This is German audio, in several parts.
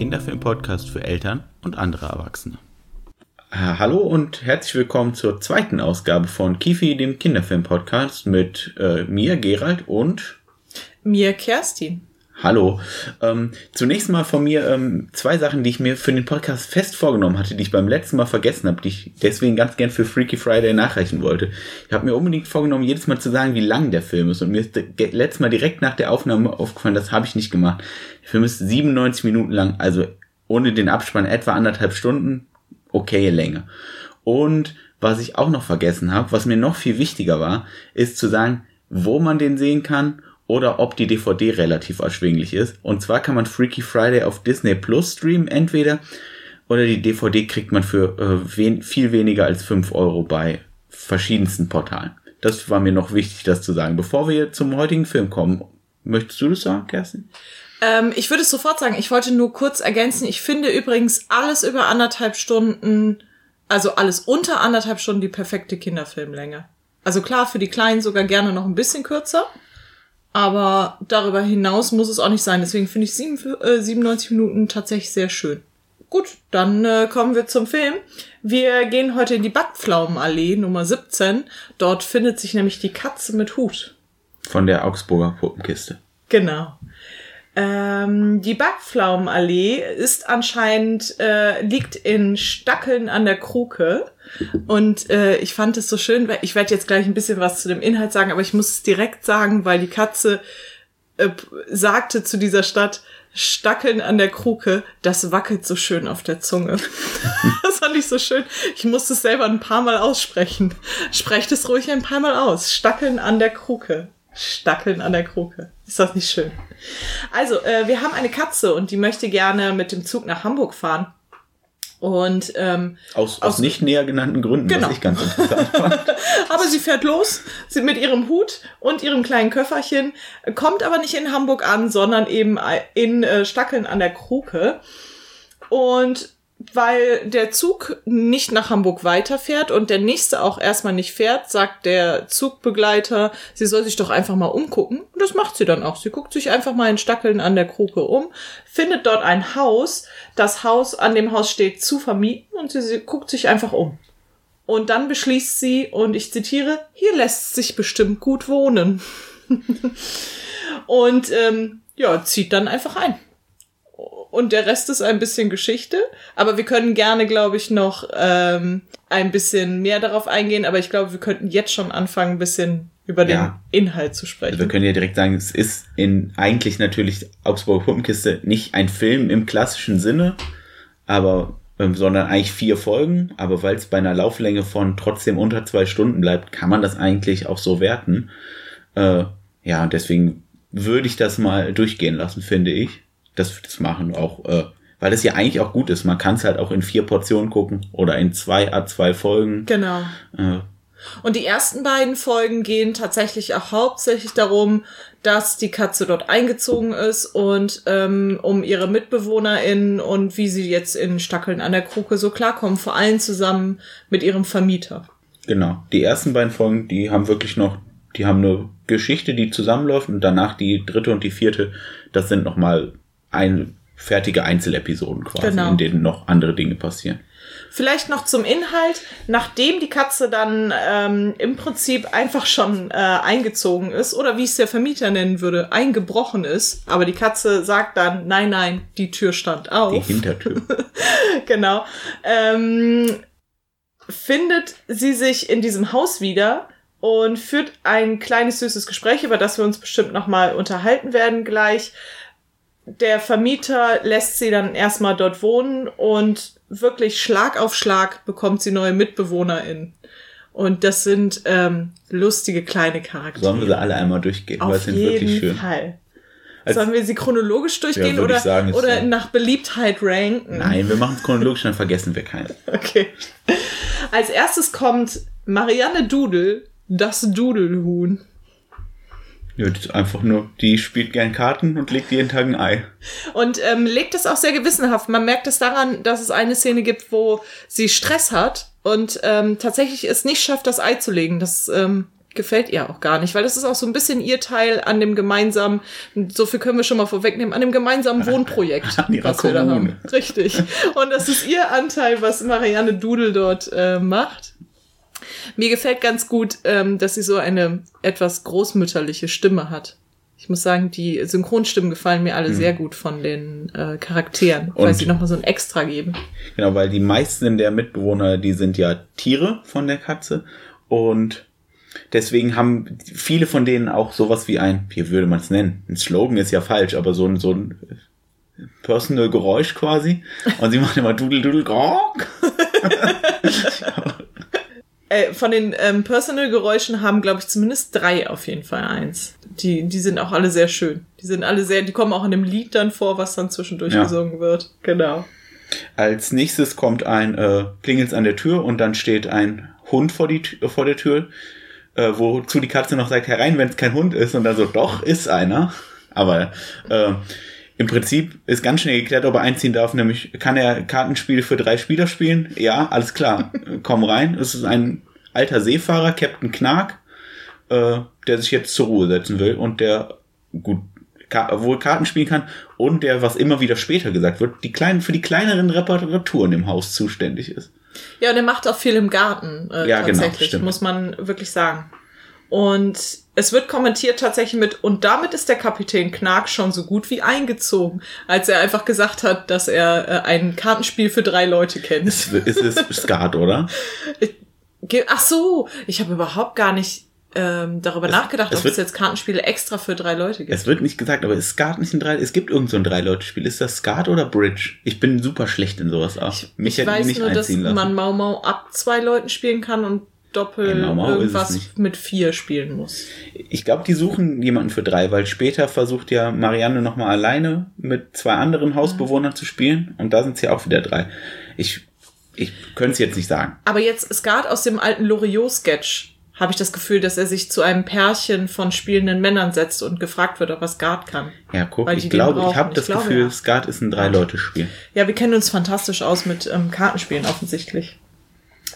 Kinderfilm-Podcast für Eltern und andere Erwachsene. Ah, hallo und herzlich willkommen zur zweiten Ausgabe von Kifi, dem Kinderfilm-Podcast mit äh, mir, Gerald und mir, Kerstin. Hallo. Ähm, zunächst mal von mir ähm, zwei Sachen, die ich mir für den Podcast fest vorgenommen hatte, die ich beim letzten Mal vergessen habe, die ich deswegen ganz gern für Freaky Friday nachreichen wollte. Ich habe mir unbedingt vorgenommen, jedes Mal zu sagen, wie lang der Film ist. Und mir ist letztes Mal direkt nach der Aufnahme aufgefallen, das habe ich nicht gemacht. Der Film ist 97 Minuten lang, also ohne den Abspann etwa anderthalb Stunden, okay Länge. Und was ich auch noch vergessen habe, was mir noch viel wichtiger war, ist zu sagen, wo man den sehen kann oder ob die DVD relativ erschwinglich ist. Und zwar kann man Freaky Friday auf Disney Plus streamen, entweder oder die DVD kriegt man für äh, wen viel weniger als fünf Euro bei verschiedensten Portalen. Das war mir noch wichtig, das zu sagen. Bevor wir zum heutigen Film kommen, möchtest du das sagen, Kerstin? Ähm, ich würde es sofort sagen. Ich wollte nur kurz ergänzen. Ich finde übrigens alles über anderthalb Stunden, also alles unter anderthalb Stunden die perfekte Kinderfilmlänge. Also klar, für die Kleinen sogar gerne noch ein bisschen kürzer. Aber darüber hinaus muss es auch nicht sein. Deswegen finde ich 97 äh, Minuten tatsächlich sehr schön. Gut, dann äh, kommen wir zum Film. Wir gehen heute in die Backpflaumenallee Nummer 17. Dort findet sich nämlich die Katze mit Hut. Von der Augsburger Puppenkiste. Genau. Ähm, die Backpflaumenallee ist anscheinend, äh, liegt in Stackeln an der Kruke. Und äh, ich fand es so schön, weil ich werde jetzt gleich ein bisschen was zu dem Inhalt sagen, aber ich muss es direkt sagen, weil die Katze äh, sagte zu dieser Stadt, Stackeln an der Kruke, das wackelt so schön auf der Zunge. das fand ich so schön. Ich musste es selber ein paar Mal aussprechen. Sprecht es ruhig ein paar Mal aus. Stackeln an der Kruke. Stackeln an der Kruke. Ist das nicht schön? Also, äh, wir haben eine Katze und die möchte gerne mit dem Zug nach Hamburg fahren. Und ähm, aus, aus, aus nicht näher genannten Gründen, genau. was ich ganz interessant fand. aber sie fährt los, sie mit ihrem Hut und ihrem kleinen Köfferchen, kommt aber nicht in Hamburg an, sondern eben in äh, Stackeln an der Kruke. Und weil der Zug nicht nach Hamburg weiterfährt und der nächste auch erstmal nicht fährt, sagt der Zugbegleiter, sie soll sich doch einfach mal umgucken. Und das macht sie dann auch. Sie guckt sich einfach mal in Stackeln an der Kruke um, findet dort ein Haus. Das Haus, an dem Haus steht zu vermieten und sie, sie guckt sich einfach um. Und dann beschließt sie, und ich zitiere, hier lässt sich bestimmt gut wohnen. und ähm, ja, zieht dann einfach ein und der Rest ist ein bisschen Geschichte. Aber wir können gerne, glaube ich, noch ähm, ein bisschen mehr darauf eingehen. Aber ich glaube, wir könnten jetzt schon anfangen, ein bisschen über den ja. Inhalt zu sprechen. Also wir können ja direkt sagen, es ist in eigentlich natürlich Augsburger Puppenkiste nicht ein Film im klassischen Sinne, aber ähm, sondern eigentlich vier Folgen. Aber weil es bei einer Lauflänge von trotzdem unter zwei Stunden bleibt, kann man das eigentlich auch so werten. Äh, ja, deswegen würde ich das mal durchgehen lassen, finde ich das, das machen auch, äh, weil das ja eigentlich auch gut ist. Man kann es halt auch in vier Portionen gucken oder in zwei A2 Folgen. Genau. Äh, und die ersten beiden Folgen gehen tatsächlich auch hauptsächlich darum, dass die Katze dort eingezogen ist und ähm, um ihre MitbewohnerInnen und wie sie jetzt in Stackeln an der Kruke so klarkommen, vor allem zusammen mit ihrem Vermieter. Genau. Die ersten beiden Folgen, die haben wirklich noch, die haben eine Geschichte, die zusammenläuft und danach die dritte und die vierte, das sind nochmal ein, fertige Einzelepisoden quasi, genau. in denen noch andere Dinge passieren. Vielleicht noch zum Inhalt. Nachdem die Katze dann ähm, im Prinzip einfach schon äh, eingezogen ist, oder wie es der Vermieter nennen würde, eingebrochen ist, aber die Katze sagt dann, nein, nein, die Tür stand auf. Die Hintertür. genau. Ähm, findet sie sich in diesem Haus wieder und führt ein kleines süßes Gespräch, über das wir uns bestimmt nochmal unterhalten werden gleich der Vermieter lässt sie dann erstmal dort wohnen und wirklich Schlag auf Schlag bekommt sie neue MitbewohnerInnen. Und das sind ähm, lustige kleine Charaktere. Sollen wir sie alle einmal durchgehen? Auf sind jeden wirklich schön. Fall. Als, Sollen wir sie chronologisch durchgehen ja, oder, sagen, oder nach Beliebtheit ranken? Nein, wir machen es chronologisch, dann vergessen wir keinen. Okay. Als erstes kommt Marianne Dudel, das Dudelhuhn. Ja, das ist einfach nur, die spielt gern Karten und legt jeden Tag ein Ei. Und ähm, legt es auch sehr gewissenhaft. Man merkt es daran, dass es eine Szene gibt, wo sie Stress hat und ähm, tatsächlich es nicht schafft, das Ei zu legen. Das ähm, gefällt ihr auch gar nicht, weil das ist auch so ein bisschen ihr Teil an dem gemeinsamen, so viel können wir schon mal vorwegnehmen, an dem gemeinsamen Wohnprojekt. An ihrer was wir da haben. Richtig. Und das ist ihr Anteil, was Marianne Dudel dort äh, macht. Mir gefällt ganz gut, ähm, dass sie so eine etwas großmütterliche Stimme hat. Ich muss sagen, die Synchronstimmen gefallen mir alle sehr gut von den äh, Charakteren, weil Und- sie nochmal so ein Extra geben. Genau, weil die meisten der Mitbewohner, die sind ja Tiere von der Katze und deswegen haben viele von denen auch sowas wie ein, wie würde man es nennen? Ein Slogan ist ja falsch, aber so ein, so ein Personal Geräusch quasi. Und sie machen immer Dudel Dudel Gronk. Äh, von den ähm, Personal-Geräuschen haben, glaube ich, zumindest drei auf jeden Fall eins. Die, die sind auch alle sehr schön. Die sind alle sehr, die kommen auch in dem Lied dann vor, was dann zwischendurch Ja. gesungen wird. Genau. Als nächstes kommt ein äh, Klingels an der Tür und dann steht ein Hund vor, die, vor der Tür, äh, wozu die Katze noch sagt, herein, wenn es kein Hund ist. Und dann so, doch, ist einer. Aber äh, im Prinzip ist ganz schnell geklärt, ob er einziehen darf. Nämlich, kann er Kartenspiele für drei Spieler spielen? Ja, alles klar. Komm rein. Es ist ein alter Seefahrer, Captain Knark, äh, der sich jetzt zur Ruhe setzen will und der gut Ka wohl Karten spielen kann und der, was immer wieder später gesagt wird, die kleinen, für die kleineren Reparaturen im Haus zuständig ist. Ja, und er macht auch viel im Garten, äh, Ja, genau, tatsächlich, stimmt. muss man wirklich sagen. Und es wird kommentiert tatsächlich mit, und damit ist der Kapitän Knark schon so gut wie eingezogen, als er einfach gesagt hat, dass er äh, ein Kartenspiel für drei Leute kennt. Es ist es Skat, oder? Ach so, ich habe überhaupt gar nicht ähm, darüber nachgedacht, es ob wird- es jetzt Kartenspiele extra für drei Leute gibt. Es wird nicht gesagt, aber ist Skat nicht ein drei? Es gibt irgend so ein Drei-Leute-Spiel. Ist das Skat oder Bridge? Ich bin super schlecht in sowas auch. Mich ich hätten die weiß nicht nur, dass lassen. man Mau Mau ab zwei Leuten spielen kann und Doppel Ja, es irgendwas mit vier spielen muss. Ich glaube, die suchen jemanden für drei, weil später versucht ja Marianne nochmal alleine mit zwei anderen Hausbewohnern zu spielen und da sind sie auch wieder drei. Ich, ich könnte es jetzt nicht sagen. Aber jetzt Skat aus dem alten Loriot-Sketch habe ich das Gefühl, dass er sich zu einem Pärchen von spielenden Männern setzt und gefragt wird, ob er Skat kann. Ja, guck, ich glaube, ich habe das glaube, Gefühl, ja. Skat ist ein Drei-Leute-Spiel. Ja, wir kennen uns fantastisch aus mit ähm, Kartenspielen offensichtlich.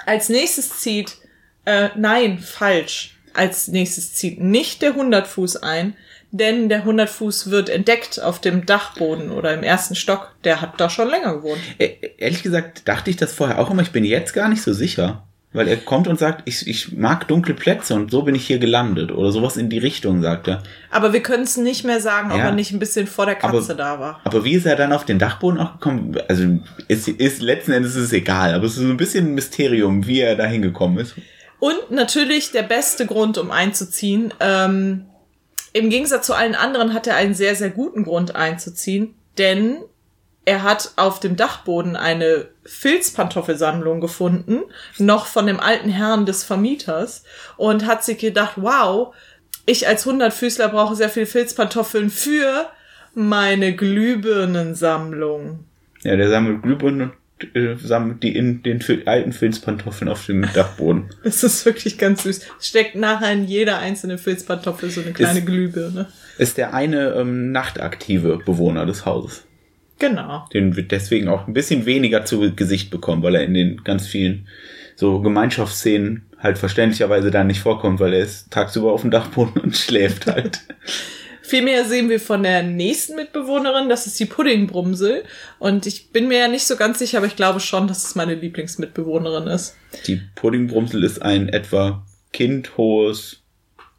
Als nächstes zieht, äh, nein, falsch. Als nächstes zieht nicht der 100 Fuß ein, denn der 100 Fuß wird entdeckt auf dem Dachboden oder im ersten Stock. Der hat da schon länger gewohnt. E- Ehrlich gesagt dachte ich das vorher auch immer, ich bin jetzt gar nicht so sicher. Weil er kommt und sagt, ich, ich mag dunkle Plätze und so bin ich hier gelandet. Oder sowas in die Richtung, sagt er. Aber wir können es nicht mehr sagen, ob Ja. er nicht ein bisschen vor der Katze Aber- da war. Aber wie ist er dann auf den Dachboden auch gekommen? Also ist, ist letzten Endes ist es egal, aber es ist so ein bisschen ein Mysterium, wie er da hingekommen ist. Und natürlich der beste Grund, um einzuziehen. Ähm, Im Gegensatz zu allen anderen hat er einen sehr, sehr guten Grund einzuziehen, denn er hat auf dem Dachboden eine Filzpantoffelsammlung gefunden, noch von dem alten Herrn des Vermieters, und hat sich gedacht, wow, ich als Hundertfüßler brauche sehr viel Filzpantoffeln für meine Glühbirnensammlung. Ja, der sammelt Glühbirnen äh, sammelt die in den alten Filzpantoffeln auf dem Dachboden. Das ist wirklich ganz süß. Es steckt nachher in jeder einzelne Filzpantoffel so eine kleine Ist- Glühbirne. Ist der eine ähm, nachtaktive Bewohner des Hauses. Genau. Den wird deswegen auch ein bisschen weniger zu Gesicht bekommen, weil er in den ganz vielen so Gemeinschaftsszenen halt verständlicherweise da nicht vorkommt, weil er ist tagsüber auf dem Dachboden und schläft halt. Vielmehr sehen wir von der nächsten Mitbewohnerin, das ist die Puddingbrumsel. Und ich bin mir ja nicht so ganz sicher, aber ich glaube schon, dass es meine Lieblingsmitbewohnerin ist. Die Puddingbrumsel ist ein etwa kindhohes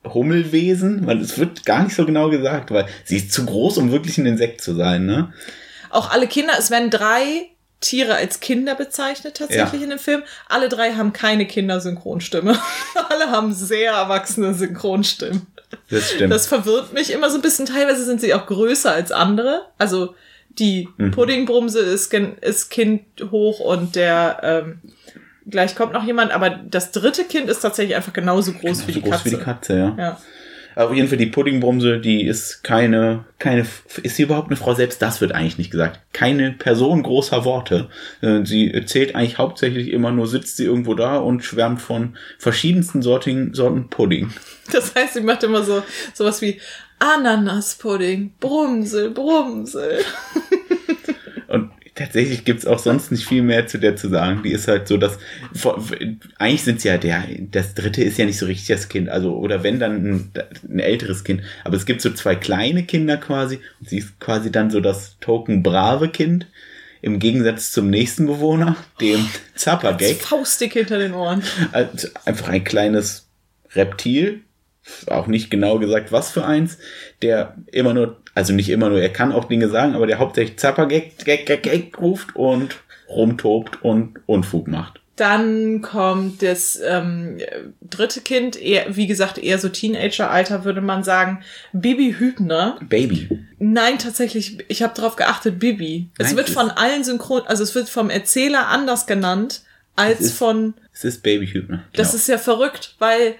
Hummelwesen, weil es wird gar nicht so genau gesagt, weil sie ist zu groß, um wirklich ein Insekt zu sein, ne? Auch alle Kinder, es werden drei Tiere als Kinder bezeichnet tatsächlich Ja. in dem Film. Alle drei haben keine Kindersynchronstimme. Alle haben sehr erwachsene Synchronstimmen. Das stimmt. Das verwirrt mich immer so ein bisschen. Teilweise sind sie auch größer als andere. Also die Mhm. Puddingbrumse ist, ist Kind hoch und der ähm, gleich kommt noch jemand, aber das dritte Kind ist tatsächlich einfach genauso groß wie so die groß Katze. wie die Katze, ja. Ja. Auf jeden Fall die Puddingbrumse, die ist keine, keine, ist sie überhaupt eine Frau? Selbst das wird eigentlich nicht gesagt. Keine Person großer Worte. Äh, sie erzählt eigentlich hauptsächlich immer nur, sitzt sie irgendwo da und schwärmt von verschiedensten Sorten, Sorten Pudding. Das heißt, sie macht immer so, sowas wie Ananaspudding, Brumsel, Brumsel. Tatsächlich gibt's auch sonst nicht viel mehr zu der zu sagen. Die ist halt so, dass eigentlich sind sie ja der, das dritte ist ja nicht so richtig das Kind, also oder wenn dann ein, ein älteres Kind. Aber es gibt so zwei kleine Kinder quasi und sie ist quasi dann so das Token brave Kind. Im Gegensatz zum nächsten Bewohner, dem Zappergag. Faustdick hinter den Ohren. Also einfach ein kleines Reptil, auch nicht genau gesagt, was für eins, der immer nur, also nicht immer nur, er kann auch Dinge sagen, aber der hauptsächlich Zappergag Gag, Gag, Gag ruft und rumtobt und Unfug macht. Dann kommt das ähm, dritte Kind, eher, wie gesagt, eher so Teenager-Alter, würde man sagen. Bibi Hübner. Baby. Nein, tatsächlich, ich habe darauf geachtet, Bibi. Es Nein, wird es- von allen Synchron, also es wird vom Erzähler anders genannt als ist- von. Es ist Baby Hübner. Das genau. ist ja verrückt, weil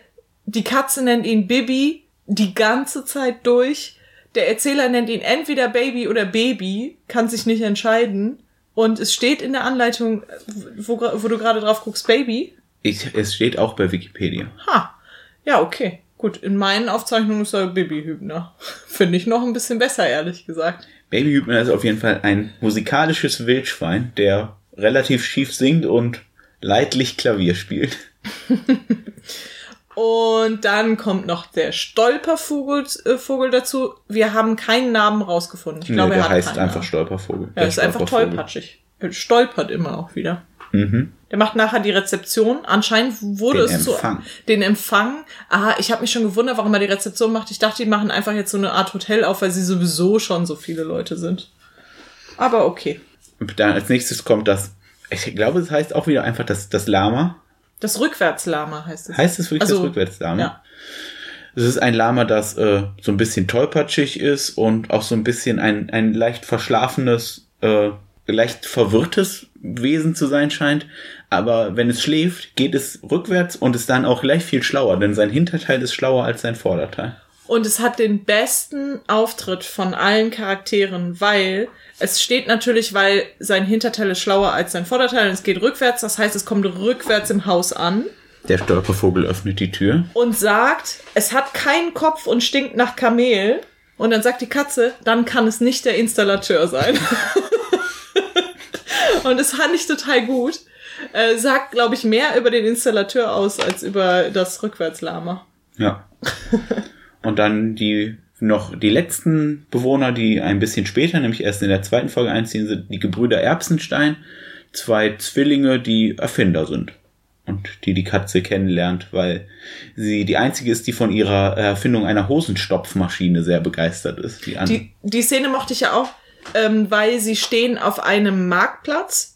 die Katze nennt ihn Bibi die ganze Zeit durch. Der Erzähler nennt ihn entweder Baby oder Baby, kann sich nicht entscheiden. Und es steht in der Anleitung, wo, wo du gerade drauf guckst, Baby. ich, es steht auch bei Wikipedia. Ha. Ja, okay. Gut, in meinen Aufzeichnungen ist er Bibi Hübner. Finde ich noch ein bisschen besser, ehrlich gesagt. Baby Hübner ist auf jeden Fall ein musikalisches Wildschwein, der relativ schief singt und leidlich Klavier spielt. Und dann kommt noch der Stolpervogel äh, Vogel dazu. Wir haben keinen Namen rausgefunden. Ich glaube, Nee, er der heißt einfach Namen. Stolpervogel. Ja, Der ist einfach tollpatschig. Er stolpert immer auch wieder. Mhm. Der macht nachher die Rezeption. Anscheinend wurde Den es Empfang. zu den Empfang. Aha, ich habe mich schon gewundert, warum er die Rezeption macht. Ich dachte, die machen einfach jetzt so eine Art Hotel auf, weil sie sowieso schon so viele Leute sind. Aber okay. Dann als nächstes kommt das, ich glaube, es heißt auch wieder einfach das, das Lama. Das Rückwärtslama heißt es. Heißt es wirklich Also, das Rückwärtslama? Ja. Es ist ein Lama, das äh, so ein bisschen tollpatschig ist und auch so ein bisschen ein, ein leicht verschlafenes, äh, leicht verwirrtes Wesen zu sein scheint. Aber wenn es schläft, geht es rückwärts und ist dann auch gleich viel schlauer, denn sein Hinterteil ist schlauer als sein Vorderteil. Und es hat den besten Auftritt von allen Charakteren, weil es steht natürlich, weil sein Hinterteil ist schlauer als sein Vorderteil und es geht rückwärts. Das heißt, es kommt rückwärts im Haus an Der Stolpervogel öffnet die Tür. und sagt, es hat keinen Kopf und stinkt nach Kamel. Und dann sagt die Katze, dann kann es nicht der Installateur sein. und das fand ich total gut. Äh, sagt, glaube ich, mehr über den Installateur aus als über das Rückwärtslama. Ja. Und dann die noch die letzten Bewohner, die ein bisschen später, nämlich erst in der zweiten Folge einziehen, sind die Gebrüder Erbsenstein, zwei Zwillinge, die Erfinder sind. Und die die Katze kennenlernt, weil sie die einzige ist, die von ihrer Erfindung einer Hosenstopfmaschine sehr begeistert ist. Die, Die, die Szene mochte ich ja auch, ähm, weil sie stehen auf einem Marktplatz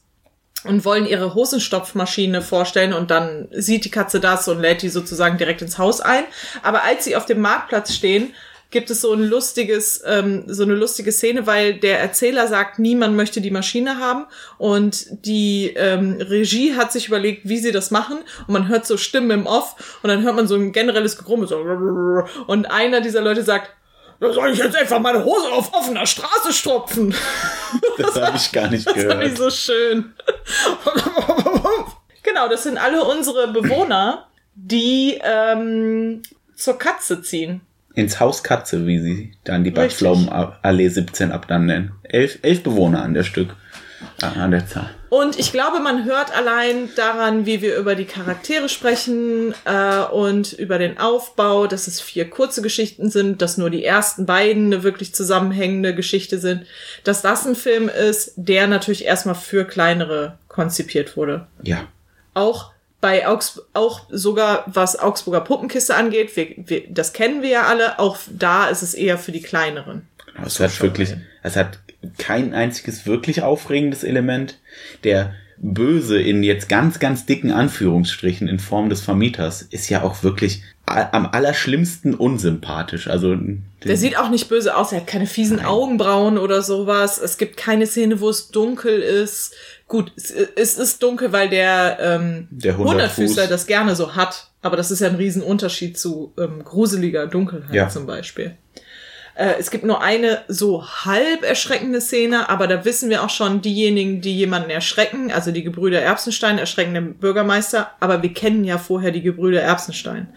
und wollen ihre Hosenstopfmaschine vorstellen und dann sieht die Katze das und lädt die sozusagen direkt ins Haus ein. Aber als sie auf dem Marktplatz stehen, gibt es so ein lustiges, ähm, so eine lustige Szene, weil der Erzähler sagt, niemand möchte die Maschine haben. Und die ähm, Regie hat sich überlegt, wie sie das machen. Und man hört so Stimmen im Off. Und dann hört man so ein generelles Gegrummel so und einer dieser Leute sagt, da soll ich jetzt einfach meine Hose auf offener Straße stopfen. das habe ich gar nicht Das fand ich gehört. so schön. genau, das sind alle unsere Bewohner, die ähm, zur Katze ziehen. Ins Haus Katze, wie sie dann die Richtig. Backpflaumenallee 17 ab dann nennen. Elf, elf Bewohner an der Stück, an der Zahl. Und ich glaube, man hört allein daran, wie wir über die Charaktere sprechen äh, und über den Aufbau, dass es vier kurze Geschichten sind, dass nur die ersten beiden eine wirklich zusammenhängende Geschichte sind, dass das ein Film ist, der natürlich erstmal für kleinere konzipiert wurde. Ja, auch bei Augs auch sogar was Augsburger Puppenkiste angeht, wir, wir, das kennen wir ja alle, auch da ist es eher für die kleineren. Genau, es hat wirklich, es hat kein einziges wirklich aufregendes Element. Der Böse in jetzt ganz, ganz dicken Anführungsstrichen in Form des Vermieters ist ja auch wirklich am allerschlimmsten unsympathisch. Also Der sieht auch nicht böse aus, er hat keine fiesen Augenbrauen oder sowas. Es gibt keine Szene, wo es dunkel ist. Gut, es, es ist dunkel, weil der, ähm, Der Hundertfüßler das gerne so hat. Aber das ist ja ein Riesenunterschied zu ähm, gruseliger Dunkelheit Ja. zum Beispiel. Äh, es gibt nur eine so halb erschreckende Szene, aber da wissen wir auch schon, diejenigen, die jemanden erschrecken, also die Gebrüder Erbsenstein erschrecken den Bürgermeister, aber wir kennen ja vorher die Gebrüder Erbsenstein.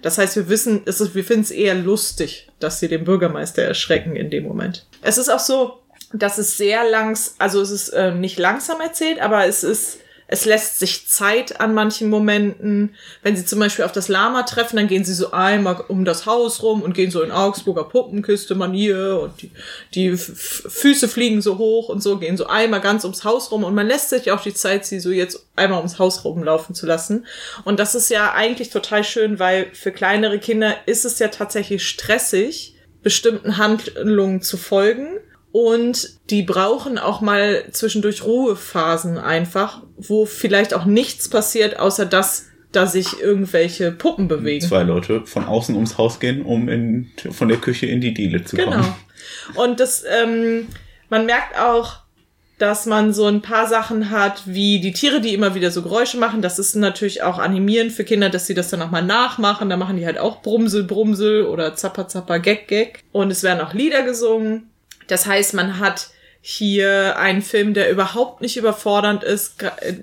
Das heißt, wir wissen, es ist, wir finden es eher lustig, dass sie den Bürgermeister erschrecken in dem Moment. Es ist auch so, dass es sehr langs, also es ist äh, nicht langsam erzählt, aber es ist, es lässt sich Zeit an manchen Momenten. Wenn sie zum Beispiel auf das Lama treffen, dann gehen sie so einmal um das Haus rum und gehen so in Augsburger Puppenküste-Manier und die, die Füße fliegen so hoch und so, gehen so einmal ganz ums Haus rum und man lässt sich auch die Zeit, sie so jetzt einmal ums Haus rumlaufen zu lassen. Und das ist ja eigentlich total schön, weil für kleinere Kinder ist es ja tatsächlich stressig, bestimmten Handlungen zu folgen. Und die brauchen auch mal zwischendurch Ruhephasen einfach, wo vielleicht auch nichts passiert, außer dass da sich irgendwelche Puppen bewegen. Zwei Leute von außen ums Haus gehen, um in, von der Küche in die Diele zu kommen. Genau. Und das, ähm, man merkt auch, dass man so ein paar Sachen hat, wie die Tiere, die immer wieder so Geräusche machen. Das ist natürlich auch animierend für Kinder, dass sie das dann nochmal nachmachen. Da machen die halt auch Brumsel, Brumsel oder Zapper, Zapper, Gag, Gag. Und es werden auch Lieder gesungen. Das heißt, man hat hier einen Film, der überhaupt nicht überfordernd ist äh,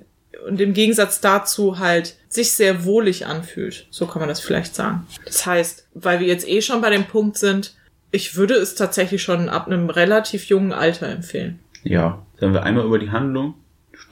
und im Gegensatz dazu halt sich sehr wohlig anfühlt. So kann man das vielleicht sagen. Das heißt, weil wir jetzt eh schon bei dem Punkt sind, ich würde es tatsächlich schon ab einem relativ jungen Alter empfehlen. Ja, sollen wir einmal über die Handlung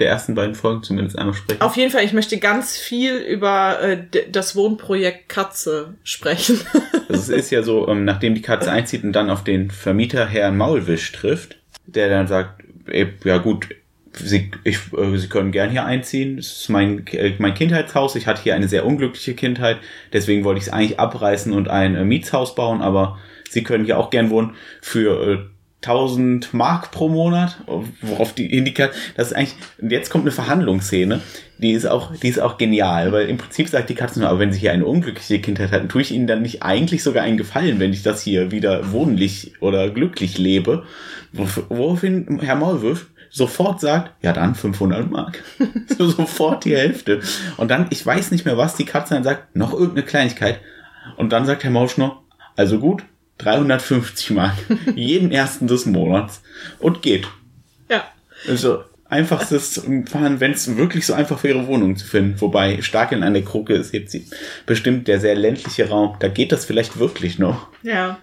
der ersten beiden Folgen zumindest einmal sprechen? Auf jeden Fall, ich möchte ganz viel über äh, das Wohnprojekt Katze sprechen. Also es ist ja so, ähm, nachdem die Katze einzieht und dann auf den Vermieter Herrn Maulwisch trifft, der dann sagt, ey, ja gut, Sie, ich, äh, Sie können gern hier einziehen. Es ist mein, äh, mein Kindheitshaus. Ich hatte hier eine sehr unglückliche Kindheit. Deswegen wollte ich es eigentlich abreißen und ein äh, Mietshaus bauen. Aber Sie können hier auch gern wohnen für äh, 1000 Mark pro Monat. Worauf die Indikat, das ist eigentlich, jetzt kommt eine Verhandlungsszene. Die ist auch, die ist auch genial, weil im Prinzip sagt die Katze nur, aber wenn Sie hier eine unglückliche Kindheit hatten, tue ich Ihnen dann nicht eigentlich sogar einen Gefallen, wenn ich das hier wieder wohnlich oder glücklich lebe. Woraufhin Herr Maulwurf sofort sagt, ja dann 500 Mark. so sofort die Hälfte. Und dann, ich weiß nicht mehr was, die Katze dann sagt, noch irgendeine Kleinigkeit. Und dann sagt Herr Mausch nur, also gut, 350 Mark. jeden ersten des Monats. Und geht. ja. Also einfachstes Fahren, wenn es wirklich so einfach wäre, Wohnungen zu finden. Wobei Starkeln an der Kruke ist jetzt bestimmt der sehr ländliche Raum. Da geht das vielleicht wirklich noch. Ja.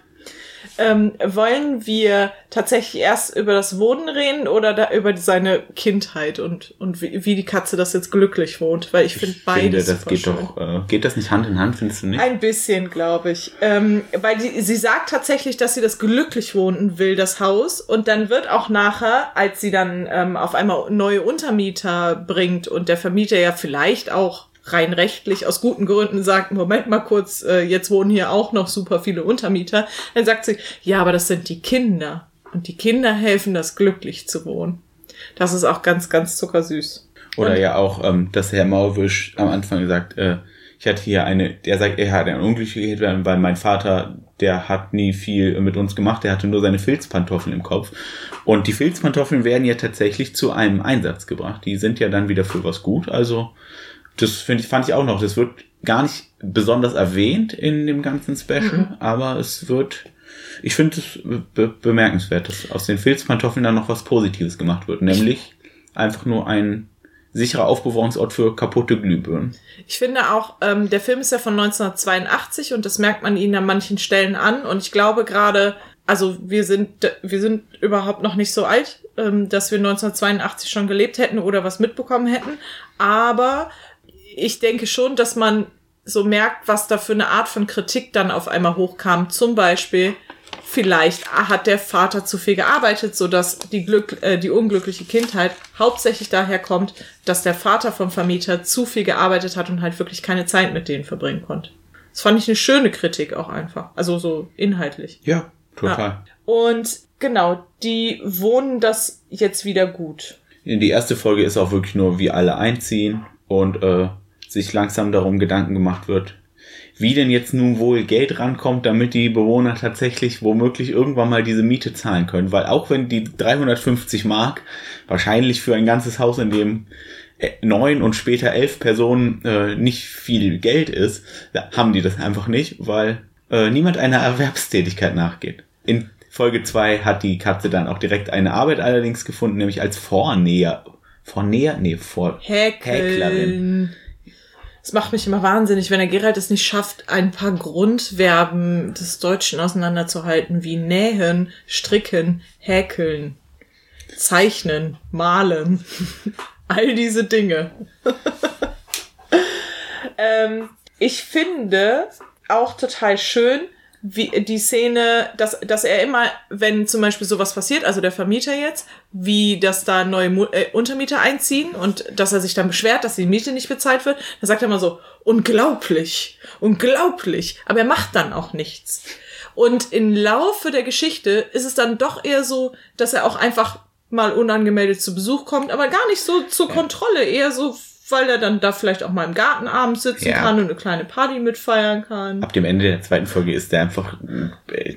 Ähm, wollen wir tatsächlich erst über das Wohnen reden oder da über seine Kindheit und, und wie, wie die Katze das jetzt glücklich wohnt? Weil ich finde Ich beides finde, das geht schön. doch, äh, geht das nicht Hand in Hand, findest du nicht? Ein bisschen, glaube ich. Ähm, weil die, sie sagt tatsächlich, dass sie das glücklich wohnen will, das Haus. Und dann wird auch nachher, als sie dann ähm, auf einmal neue Untermieter bringt und der Vermieter ja vielleicht auch rein rechtlich aus guten Gründen sagt, Moment mal kurz, äh, jetzt wohnen hier auch noch super viele Untermieter, dann sagt sie, ja, aber das sind die Kinder. Und die Kinder helfen, das glücklich zu wohnen. Das ist auch ganz, ganz zuckersüß. Oder Und- ja auch, ähm, dass Herr Maulwisch am Anfang gesagt, äh, ich hatte hier eine, der sagt, er hat ein unglückliche Kindheit, weil mein Vater, der hat nie viel mit uns gemacht, der hatte nur seine Filzpantoffeln im Kopf. Und die Filzpantoffeln werden ja tatsächlich zu einem Einsatz gebracht. Die sind ja dann wieder für was gut. Also, das finde ich, fand ich auch noch. Das wird gar nicht besonders erwähnt in dem ganzen Special, aber es wird, ich finde es be bemerkenswert, dass aus den Filzpantoffeln dann noch was Positives gemacht wird, nämlich einfach nur ein sicherer Aufbewahrungsort für kaputte Glühbirnen. Ich finde auch, ähm, der Film ist ja von 1982 und das merkt man ihnen an manchen Stellen an. Und ich glaube gerade, also wir sind, wir sind überhaupt noch nicht so alt, ähm, dass wir 1982 schon gelebt hätten oder was mitbekommen hätten. Aber ich denke schon, dass man so merkt, was da für eine Art von Kritik dann auf einmal hochkam. Zum Beispiel, vielleicht hat der Vater zu viel gearbeitet, so dass die Glück, äh, die unglückliche Kindheit hauptsächlich daher kommt, dass der Vater vom Vermieter zu viel gearbeitet hat und halt wirklich keine Zeit mit denen verbringen konnte. Das fand ich eine schöne Kritik auch einfach. Also so inhaltlich. Ja, total. Ja. Und genau, die wohnen das jetzt wieder gut. Die erste Folge ist auch wirklich nur, wie alle einziehen und äh, sich langsam darum Gedanken gemacht wird, wie denn jetzt nun wohl Geld rankommt, damit die Bewohner tatsächlich womöglich irgendwann mal diese Miete zahlen können. Weil auch wenn die 350 Mark wahrscheinlich für ein ganzes Haus, in dem äh, neun und später elf Personen äh, nicht viel Geld ist, haben die das einfach nicht, weil äh, niemand einer Erwerbstätigkeit nachgeht. In Folge zwei hat die Katze dann auch direkt eine Arbeit allerdings gefunden, nämlich als Vornäher. Vornäher? Nee, vor Häklerin. Es macht mich immer wahnsinnig, wenn der Gerald es nicht schafft, ein paar Grundverben des Deutschen auseinanderzuhalten, wie nähen, stricken, häkeln, zeichnen, malen. All diese Dinge. ähm, ich finde auch total schön, wie die Szene, dass, dass er immer, wenn zum Beispiel sowas passiert, also der Vermieter jetzt, wie dass da neue Mu äh, Untermieter einziehen und dass er sich dann beschwert, dass die Miete nicht bezahlt wird, dann sagt er immer so, unglaublich, unglaublich, aber er macht dann auch nichts. Und im Laufe der Geschichte ist es dann doch eher so, dass er auch einfach mal unangemeldet zu Besuch kommt, aber gar nicht so zur Kontrolle, eher so weil er dann da vielleicht auch mal im Garten abends sitzen ja. kann und eine kleine Party mitfeiern kann. Ab dem Ende der zweiten Folge ist er einfach äh,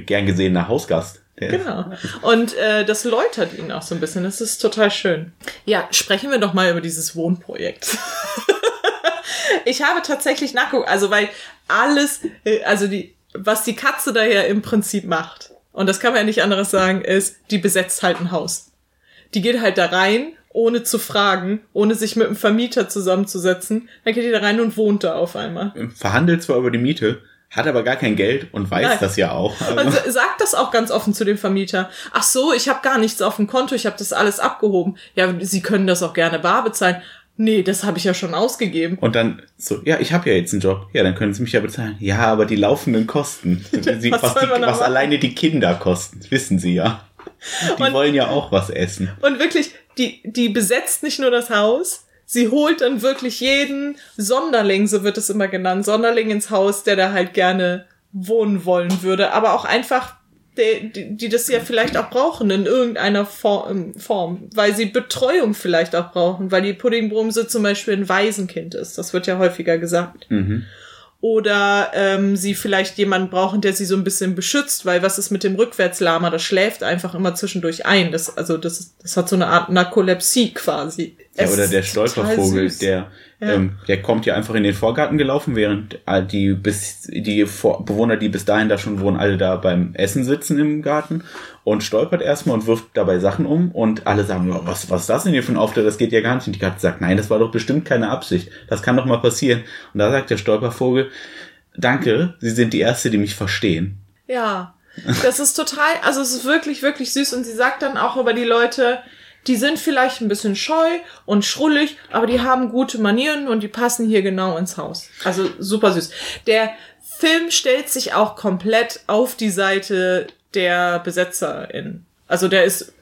gern gesehener Hausgast. Genau. Und äh, das läutert ihn auch so ein bisschen. Das ist total schön. Ja, sprechen wir doch mal über dieses Wohnprojekt. ich habe tatsächlich nachgeguckt, also weil alles, äh, also die, was die Katze da ja im Prinzip macht, und das kann man ja nicht anderes sagen, ist, die besetzt halt ein Haus. Die geht halt da rein ohne zu fragen, ohne sich mit dem Vermieter zusammenzusetzen. Dann geht die da rein und wohnt da auf einmal. Verhandelt zwar über die Miete, hat aber gar kein Geld und weiß Nein. das ja auch. Also. Und sagt das auch ganz offen zu dem Vermieter. Ach so, ich habe gar nichts auf dem Konto, ich habe das alles abgehoben. Ja, Sie können das auch gerne bar bezahlen. Nee, das habe ich ja schon ausgegeben. Und dann so, ja, ich habe ja jetzt einen Job. Ja, dann können Sie mich ja bezahlen. Ja, aber die laufenden Kosten, Sie, was, was, die, was alleine die Kinder kosten, wissen Sie ja. Die und, wollen ja auch was essen. Und wirklich, die, die besetzt nicht nur das Haus, sie holt dann wirklich jeden Sonderling, so wird es immer genannt, Sonderling ins Haus, der da halt gerne wohnen wollen würde, aber auch einfach die, die, das ja vielleicht auch brauchen in irgendeiner Form, Form, weil sie Betreuung vielleicht auch brauchen, weil die Puddingbrumse zum Beispiel ein Waisenkind ist. Das wird ja häufiger gesagt. Mhm oder ähm, sie vielleicht jemanden brauchen, der sie so ein bisschen beschützt, weil was ist mit dem Rückwärtslama? Das schläft einfach immer zwischendurch ein. Das, also das, das hat so eine Art Narkolepsie quasi. Ja, oder der Stolpervogel, der ja. Ähm, der kommt ja einfach in den Vorgarten gelaufen, während die bis die Vor Bewohner, die bis dahin da schon wohnen, alle da beim Essen sitzen im Garten und stolpert erstmal und wirft dabei Sachen um und alle sagen, was, was ist das denn hier für ein Auftritt? Das geht ja gar nicht. Und die Katze sagt, nein, das war doch bestimmt keine Absicht. Das kann doch mal passieren. Und da sagt der Stolpervogel, danke, Sie sind die Erste, die mich verstehen. Ja, das ist total, also es ist wirklich, wirklich süß und sie sagt dann auch über die Leute, die sind vielleicht ein bisschen scheu und schrullig, aber die haben gute Manieren und die passen hier genau ins Haus. Also super süß. Der Film stellt sich auch komplett auf die Seite der BesetzerInnen. Also der ist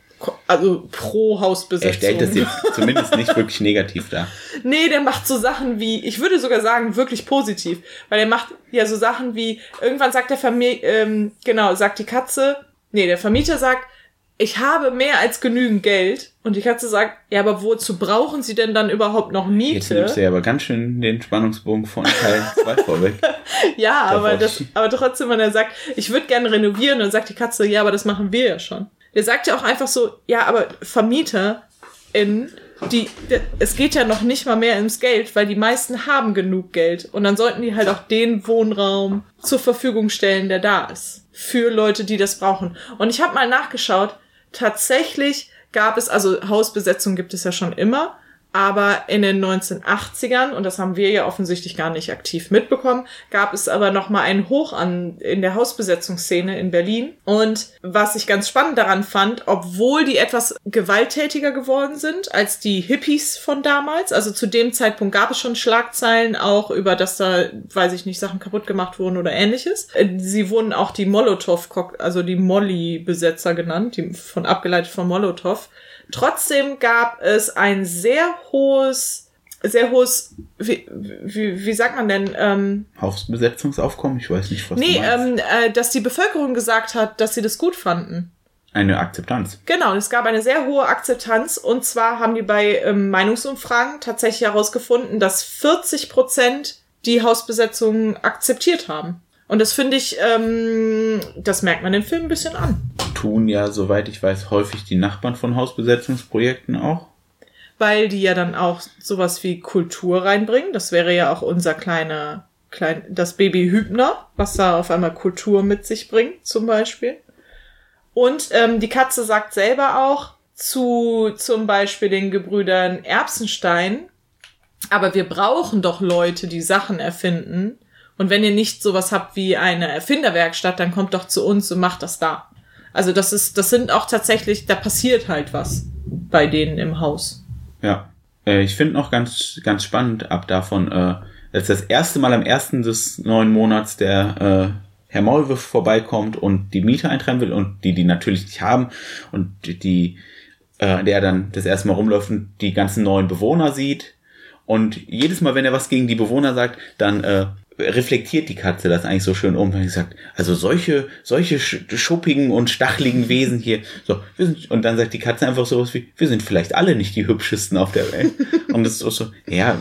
also pro Hausbesetzung. Er stellt das jetzt zumindest nicht wirklich negativ dar. Nee, der macht so Sachen wie, ich würde sogar sagen, wirklich positiv. Weil er macht ja so Sachen wie, irgendwann sagt der Vermieter, ähm, genau, sagt die Katze, nee, der Vermieter sagt, ich habe mehr als genügend Geld. Und die Katze sagt, ja, aber wozu brauchen sie denn dann überhaupt noch Miete? Jetzt nimmst du ja aber ganz schön den Spannungsbogen von Teil 2 vorweg. ja, aber, das, aber trotzdem, wenn er sagt, ich würde gerne renovieren, dann sagt die Katze, ja, aber das machen wir ja schon. Der sagt ja auch einfach so, ja, aber Vermieter in die, es geht ja noch nicht mal mehr ins Geld, weil die meisten haben genug Geld. Und dann sollten die halt auch den Wohnraum zur Verfügung stellen, der da ist. Für Leute, die das brauchen. Und ich habe mal nachgeschaut, tatsächlich gab es, also Hausbesetzung gibt es ja schon immer, aber in den 1980ern, und das haben wir ja offensichtlich gar nicht aktiv mitbekommen, gab es aber nochmal einen Hoch an, in der Hausbesetzungsszene in Berlin. Und was ich ganz spannend daran fand, obwohl die etwas gewalttätiger geworden sind als die Hippies von damals, also zu dem Zeitpunkt gab es schon Schlagzeilen auch über, dass da, weiß ich nicht, Sachen kaputt gemacht wurden oder ähnliches. Sie wurden auch die Molotow, also die Molly-Besetzer genannt, die von abgeleitet von Molotow. Trotzdem gab es ein sehr hohes, sehr hohes, wie, wie, wie sagt man denn? Ähm, Hausbesetzungsaufkommen? Ich weiß nicht, was Nee, ähm, äh, dass die Bevölkerung gesagt hat, dass sie das gut fanden. Eine Akzeptanz. Genau, es gab eine sehr hohe Akzeptanz und zwar haben die bei ähm, Meinungsumfragen tatsächlich herausgefunden, dass 40 Prozent die Hausbesetzung akzeptiert haben. Und das finde ich, ähm, das merkt man im Film ein bisschen an. Tun ja, soweit ich weiß, häufig die Nachbarn von Hausbesetzungsprojekten auch. weil die ja dann auch sowas wie Kultur reinbringen. Das wäre ja auch unser kleiner, klein, das Baby Hübner, was da auf einmal Kultur mit sich bringt, zum Beispiel. Und ähm, die Katze sagt selber auch zu zum Beispiel den Gebrüdern Erbsenstein, aber wir brauchen doch Leute, die Sachen erfinden. Und wenn ihr nicht sowas habt wie eine Erfinderwerkstatt, dann kommt doch zu uns und macht das da. Also das ist, das sind auch tatsächlich, da passiert halt was bei denen im Haus. Ja. Äh, ich finde noch ganz, ganz spannend ab davon, äh, als das erste Mal am ersten des neuen Monats der äh, Herr Maulwurf vorbeikommt und die Miete eintreiben will und die die natürlich nicht haben und die äh, der dann das erste Mal rumläuft und die ganzen neuen Bewohner sieht und jedes Mal, wenn er was gegen die Bewohner sagt, dann äh, reflektiert die Katze das eigentlich so schön um, wenn sie sagt, also solche, solche schuppigen und stachligen Wesen hier, so, wir sind, und dann sagt die Katze einfach sowas wie, wir sind vielleicht alle nicht die hübschesten auf der Welt. und das ist auch so, ja,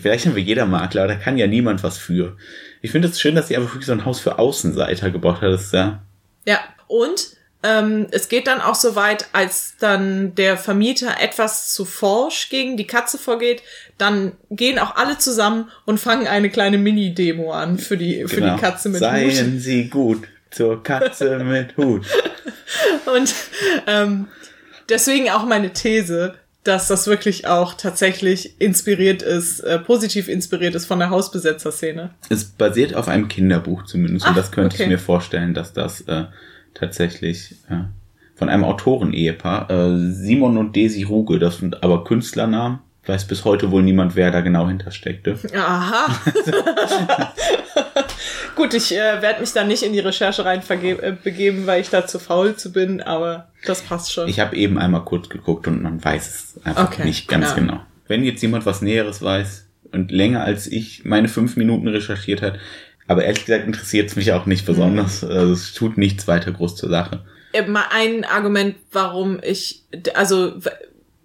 vielleicht haben wir jeder Makler, aber da kann ja niemand was für. Ich finde es schön, dass sie einfach wirklich so ein Haus für Außenseiter gebaut hat, das ist ja. Ja, und ähm, es geht dann auch so weit, als dann der Vermieter etwas zu forsch gegen die Katze vorgeht, dann gehen auch alle zusammen und fangen eine kleine Mini-Demo an für die, für genau. die Katze mit Seien Hut. Seien Sie gut zur Katze mit Hut. Und ähm, deswegen auch meine These, dass das wirklich auch tatsächlich inspiriert ist, äh, positiv inspiriert ist von der Hausbesetzer-Szene. Es basiert auf einem Kinderbuch zumindest Ach, und das könnte okay. ich mir vorstellen, dass das äh, tatsächlich äh, von einem Autoren-Ehepaar, äh, Simon und Desi Ruge, das sind aber Künstlernamen. Weiß bis heute wohl niemand, wer da genau hintersteckte. Aha. Gut, ich äh, werde mich da nicht in die Recherche rein äh, begeben, weil ich da zu faul zu bin, aber das passt schon. Ich habe eben einmal kurz geguckt und man weiß es einfach okay, nicht ganz ja. genau. Wenn jetzt jemand was Näheres weiß und länger als ich meine fünf Minuten recherchiert hat, aber ehrlich gesagt interessiert es mich auch nicht besonders. Mhm. Also es tut nichts weiter groß zur Sache. Mal ein Argument, warum ich, also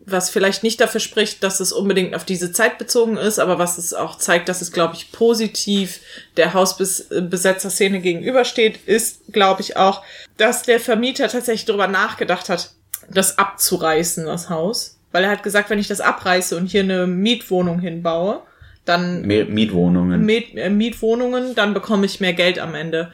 was vielleicht nicht dafür spricht, dass es unbedingt auf diese Zeit bezogen ist, aber was es auch zeigt, dass es, glaube ich, positiv der Hausbesetzer-Szene gegenübersteht, ist, glaube ich, auch, dass der Vermieter tatsächlich darüber nachgedacht hat, das abzureißen, das Haus. Weil er hat gesagt, wenn ich das abreiße und hier eine Mietwohnung hinbaue, dann Mietwohnungen. Miet, äh, Mietwohnungen, dann bekomme ich mehr Geld am Ende.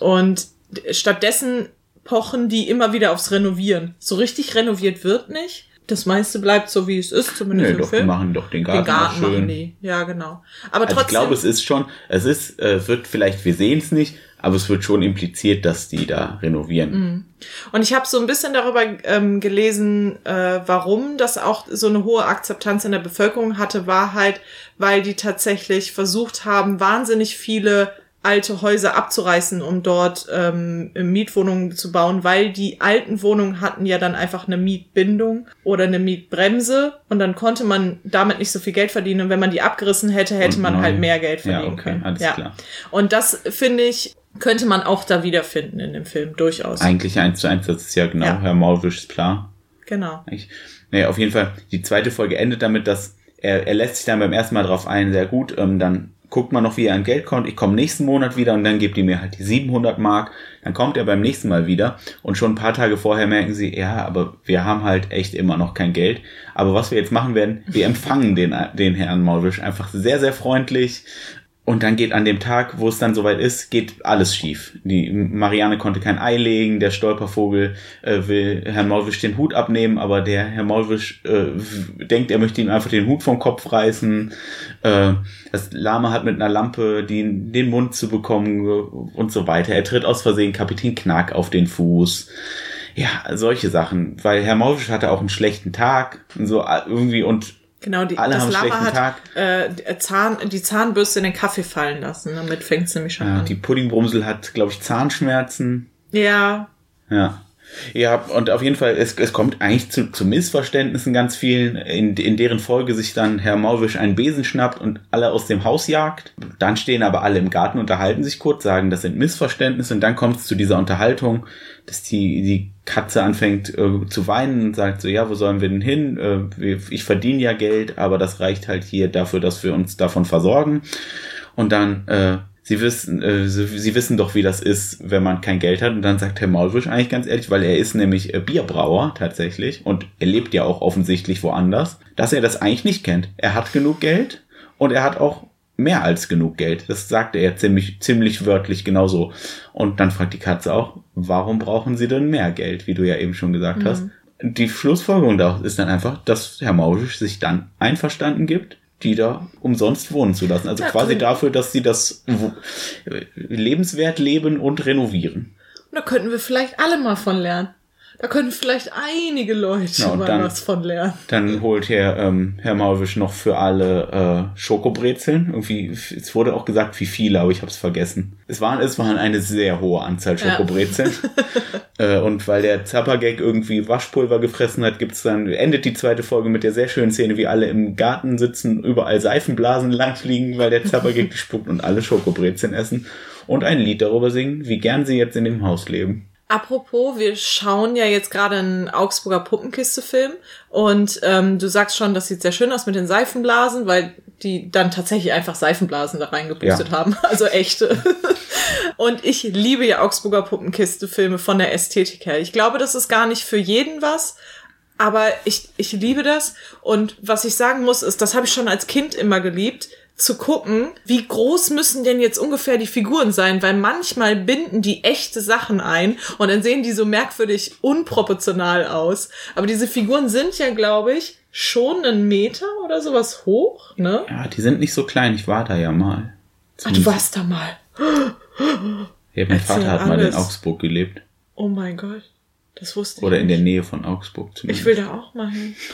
Und stattdessen pochen die immer wieder aufs Renovieren. So richtig renoviert wird nicht. Das meiste bleibt so, wie es ist, zumindest nee, im doch, Film. Die machen doch den Garten, den Garten schön. Machen die. Ja, genau. Aber also trotzdem. Ich glaube, es ist schon, es ist, äh, wird vielleicht, wir sehen es nicht, aber es wird schon impliziert, dass die da renovieren. Mhm. Und ich habe so ein bisschen darüber ähm, gelesen, äh, warum das auch so eine hohe Akzeptanz in der Bevölkerung hatte, war halt, weil die tatsächlich versucht haben, wahnsinnig viele alte Häuser abzureißen, um dort ähm, Mietwohnungen zu bauen, weil die alten Wohnungen hatten ja dann einfach eine Mietbindung oder eine Mietbremse und dann konnte man damit nicht so viel Geld verdienen und wenn man die abgerissen hätte, hätte und man halt mehr Geld verdienen ja, okay, können. Ja. klar. Und das finde ich könnte man auch da wiederfinden in dem Film, durchaus. Eigentlich eins zu eins, das ist ja genau ja. Herr Maulwischs Plan. Genau. Naja, auf jeden Fall, die zweite Folge endet damit, dass er, er lässt sich dann beim ersten Mal drauf ein, sehr gut, ähm, dann guckt man noch, wie er an Geld kommt. Ich komme nächsten Monat wieder und dann gibt ihr mir halt die 700 Mark. Dann kommt er beim nächsten Mal wieder und schon ein paar Tage vorher merken sie, ja, aber wir haben halt echt immer noch kein Geld. Aber was wir jetzt machen werden, wir empfangen den, den Herrn Maulwisch einfach sehr, sehr freundlich und dann geht an dem Tag, wo es dann soweit ist, geht alles schief. Die Marianne konnte kein Ei legen, der Stolpervogel äh, will Herrn Maulwisch den Hut abnehmen, aber der Herr Maulwisch äh, denkt, er möchte ihm einfach den Hut vom Kopf reißen. Äh, das Lama hat mit einer Lampe die, den Mund zu bekommen und so weiter. Er tritt aus Versehen Kapitän Knack auf den Fuß. Ja, solche Sachen. Weil Herr Maulwisch hatte auch einen schlechten Tag und so irgendwie und Genau, die, Alle das Lama hat äh, Zahn, die Zahnbürste in den Kaffee fallen lassen. Damit fängt es nämlich schon ja, an. Die Puddingbrumsel hat, glaube ich, Zahnschmerzen. Ja. Ja. Ja, und auf jeden Fall, es, es kommt eigentlich zu, zu Missverständnissen ganz vielen, in, in deren Folge sich dann Herr Maulwisch einen Besen schnappt und alle aus dem Haus jagt. Dann stehen aber alle im Garten, unterhalten sich kurz, sagen, das sind Missverständnisse und dann kommt es zu dieser Unterhaltung, dass die, die Katze anfängt äh, zu weinen und sagt so, ja, wo sollen wir denn hin? Äh, ich verdiene ja Geld, aber das reicht halt hier dafür, dass wir uns davon versorgen. Und dann äh, Sie wissen, äh, sie, sie, wissen doch, wie das ist, wenn man kein Geld hat. Und dann sagt Herr Maulwisch eigentlich ganz ehrlich, weil er ist nämlich äh, Bierbrauer tatsächlich und er lebt ja auch offensichtlich woanders, dass er das eigentlich nicht kennt. Er hat genug Geld und er hat auch mehr als genug Geld. Das sagte er ziemlich, ziemlich wörtlich genauso. Und dann fragt die Katze auch, warum brauchen sie denn mehr Geld, wie du ja eben schon gesagt mhm. hast. Die Schlussfolgerung daraus ist dann einfach, dass Herr Maulwisch sich dann einverstanden gibt, die da umsonst wohnen zu lassen. Also ja, quasi cool. dafür, dass sie das lebenswert leben und renovieren. da könnten wir vielleicht alle mal von lernen. Da können vielleicht einige Leute ja, mal dann, was von lernen. Dann holt Herr, ähm, Herr Maulwisch noch für alle äh, Schokobrezeln. Irgendwie, es wurde auch gesagt, wie viele, aber ich habe es vergessen. Es waren, es waren eine sehr hohe Anzahl Schokobrezeln. Ja. äh, und weil der Zappergag irgendwie Waschpulver gefressen hat, gibt's dann, endet die zweite Folge mit der sehr schönen Szene, wie alle im Garten sitzen, überall Seifenblasen langfliegen, weil der Zappergag spuckt und alle Schokobrezeln essen. Und ein Lied darüber singen, wie gern sie jetzt in dem Haus leben. Apropos, wir schauen ja jetzt gerade einen Augsburger Puppenkiste-Film und ähm, du sagst schon, das sieht sehr schön aus mit den Seifenblasen, weil die dann tatsächlich einfach Seifenblasen da reingepustet ja. haben, also echte. und ich liebe ja Augsburger Puppenkiste-Filme von der Ästhetik her. Ich glaube, das ist gar nicht für jeden was, aber ich, ich liebe das. Und was ich sagen muss, ist, das habe ich schon als Kind immer geliebt zu gucken, wie groß müssen denn jetzt ungefähr die Figuren sein, weil manchmal binden die echte Sachen ein und dann sehen die so merkwürdig unproportional aus. Aber diese Figuren sind ja, glaube ich, schon einen Meter oder sowas hoch, ne? Ja, die sind nicht so klein. Ich war da ja mal. Ach, du warst da mal. Ja, mein Erzähl Vater hat alles. mal in Augsburg gelebt. Oh mein Gott. Das wusste ich. Oder in der Nähe von Augsburg zumindest. Ich will da auch mal hin.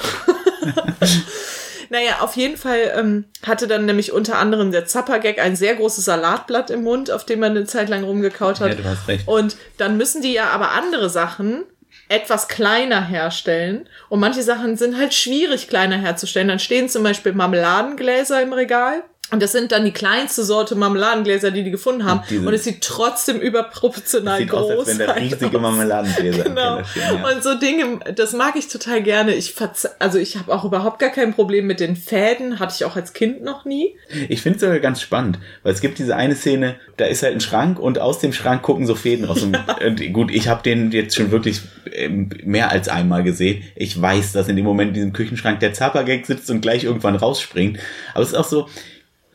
Naja, auf jeden Fall ähm, hatte dann nämlich unter anderem der Zappergag ein sehr großes Salatblatt im Mund, auf dem man eine Zeit lang rumgekaut hat. Ja, du hast recht. Und dann müssen die ja aber andere Sachen etwas kleiner herstellen. Und manche Sachen sind halt schwierig kleiner herzustellen. Dann stehen zum Beispiel Marmeladengläser im Regal. Und das sind dann die kleinste Sorte Marmeladengläser, die die gefunden haben. Und, und es sieht trotzdem überproportional sieht groß aus, als wenn da riesige Marmeladengläser genau. Stehen, ja. Und so Dinge, das mag ich total gerne. Ich also ich habe auch überhaupt gar kein Problem mit den Fäden, hatte ich auch als Kind noch nie. Ich finde es sogar ganz spannend, weil es gibt diese eine Szene, da ist halt ein Schrank und aus dem Schrank gucken so Fäden raus. Und, und gut, ich habe den jetzt schon wirklich ähm, mehr als einmal gesehen. Ich weiß, dass in dem Moment in diesem Küchenschrank der Zappergag sitzt und gleich irgendwann rausspringt. Aber es ist auch so,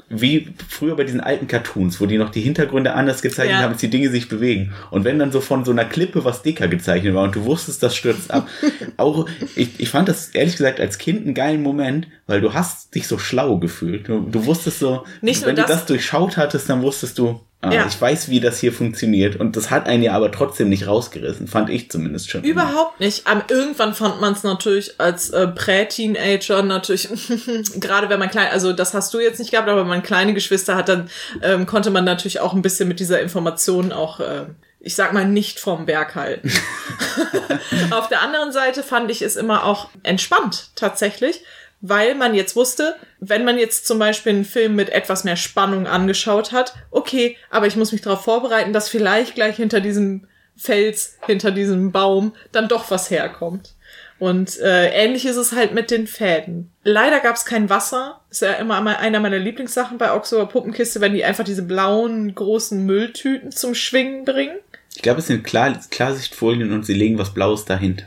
wie früher bei diesen alten Cartoons, wo die noch die Hintergründe anders gezeichnet ja. haben, dass die Dinge sich bewegen. Und wenn dann so von so einer Klippe was dicker gezeichnet war und du wusstest, das stürzt ab. auch, ich, ich fand das ehrlich gesagt als Kind einen geilen Moment, weil du hast dich so schlau gefühlt. Du, du wusstest so, Nicht wenn du das durchschaut hattest, dann wusstest du, Ah, ja. Ich weiß, wie das hier funktioniert. Und das hat einen ja aber trotzdem nicht rausgerissen, fand ich zumindest schon. Überhaupt nicht. Aber irgendwann fand man es natürlich als äh, Prä-Teenager natürlich, gerade wenn man klein, also das hast du jetzt nicht gehabt, aber wenn man kleine Geschwister hat, dann ähm, konnte man natürlich auch ein bisschen mit dieser Information auch, äh, ich sag mal, nicht vom Berg halten. Auf der anderen Seite fand ich es immer auch entspannt, tatsächlich weil man jetzt wusste, wenn man jetzt zum Beispiel einen Film mit etwas mehr Spannung angeschaut hat, okay, aber ich muss mich darauf vorbereiten, dass vielleicht gleich hinter diesem Fels, hinter diesem Baum dann doch was herkommt. Und äh, ähnlich ist es halt mit den Fäden. Leider gab es kein Wasser. Ist ja immer einer meiner Lieblingssachen bei Oxower Puppenkiste, wenn die einfach diese blauen, großen Mülltüten zum Schwingen bringen. Ich glaube, es sind Klar Klarsichtfolien und sie legen was Blaues dahinter.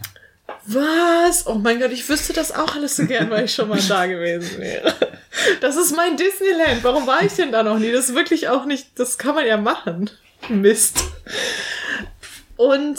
Was? Oh mein Gott, ich wüsste das auch alles so gern, weil ich schon mal da gewesen wäre. Das ist mein Disneyland. Warum war ich denn da noch nie? Das ist wirklich auch nicht, das kann man ja machen. Mist. Und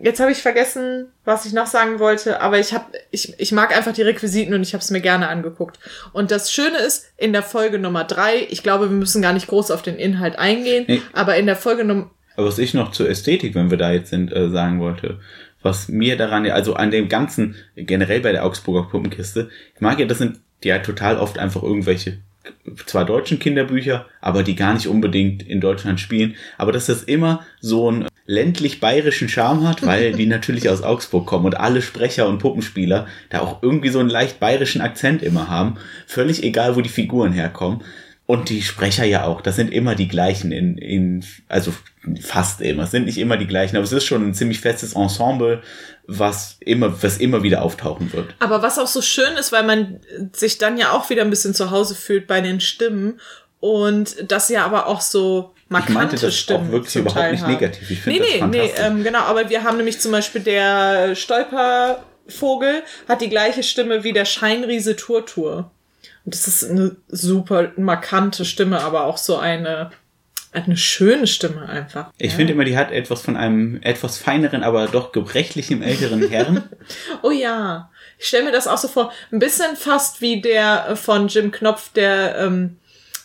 jetzt habe ich vergessen, was ich noch sagen wollte, aber ich habe ich, ich mag einfach die Requisiten und ich habe es mir gerne angeguckt. Und das Schöne ist, in der Folge Nummer drei, ich glaube, wir müssen gar nicht groß auf den Inhalt eingehen, nee. aber in der Folge Nummer aber was ich noch zur Ästhetik, wenn wir da jetzt sind, äh, sagen wollte, was mir daran, also an dem ganzen, generell bei der Augsburger Puppenkiste, ich mag ja, das sind ja total oft einfach irgendwelche zwar deutschen Kinderbücher, aber die gar nicht unbedingt in Deutschland spielen, aber dass das immer so einen ländlich-bayerischen Charme hat, weil die natürlich aus Augsburg kommen und alle Sprecher und Puppenspieler da auch irgendwie so einen leicht bayerischen Akzent immer haben, völlig egal, wo die Figuren herkommen. Und die Sprecher ja auch, das sind immer die gleichen in, in, also fast immer, es sind nicht immer die gleichen, aber es ist schon ein ziemlich festes Ensemble, was immer, was immer wieder auftauchen wird. Aber was auch so schön ist, weil man sich dann ja auch wieder ein bisschen zu Hause fühlt bei den Stimmen und das ja aber auch so markante ich meinte das Stimmen auch wirklich überhaupt Teil nicht haben. negativ. Ich Nee, finde nee, das nee, fantastisch. ähm, genau, aber wir haben nämlich zum Beispiel der Stolpervogel hat die gleiche Stimme wie der Scheinriese Turtur. Und das ist eine super markante Stimme, aber auch so eine, eine schöne Stimme einfach. ich ja. finde immer, die hat etwas von einem etwas feineren, aber doch gebrechlichen älteren Herrn. Oh ja. Ich stelle mir das auch so vor. Ein bisschen fast wie der von Jim Knopf, der ähm,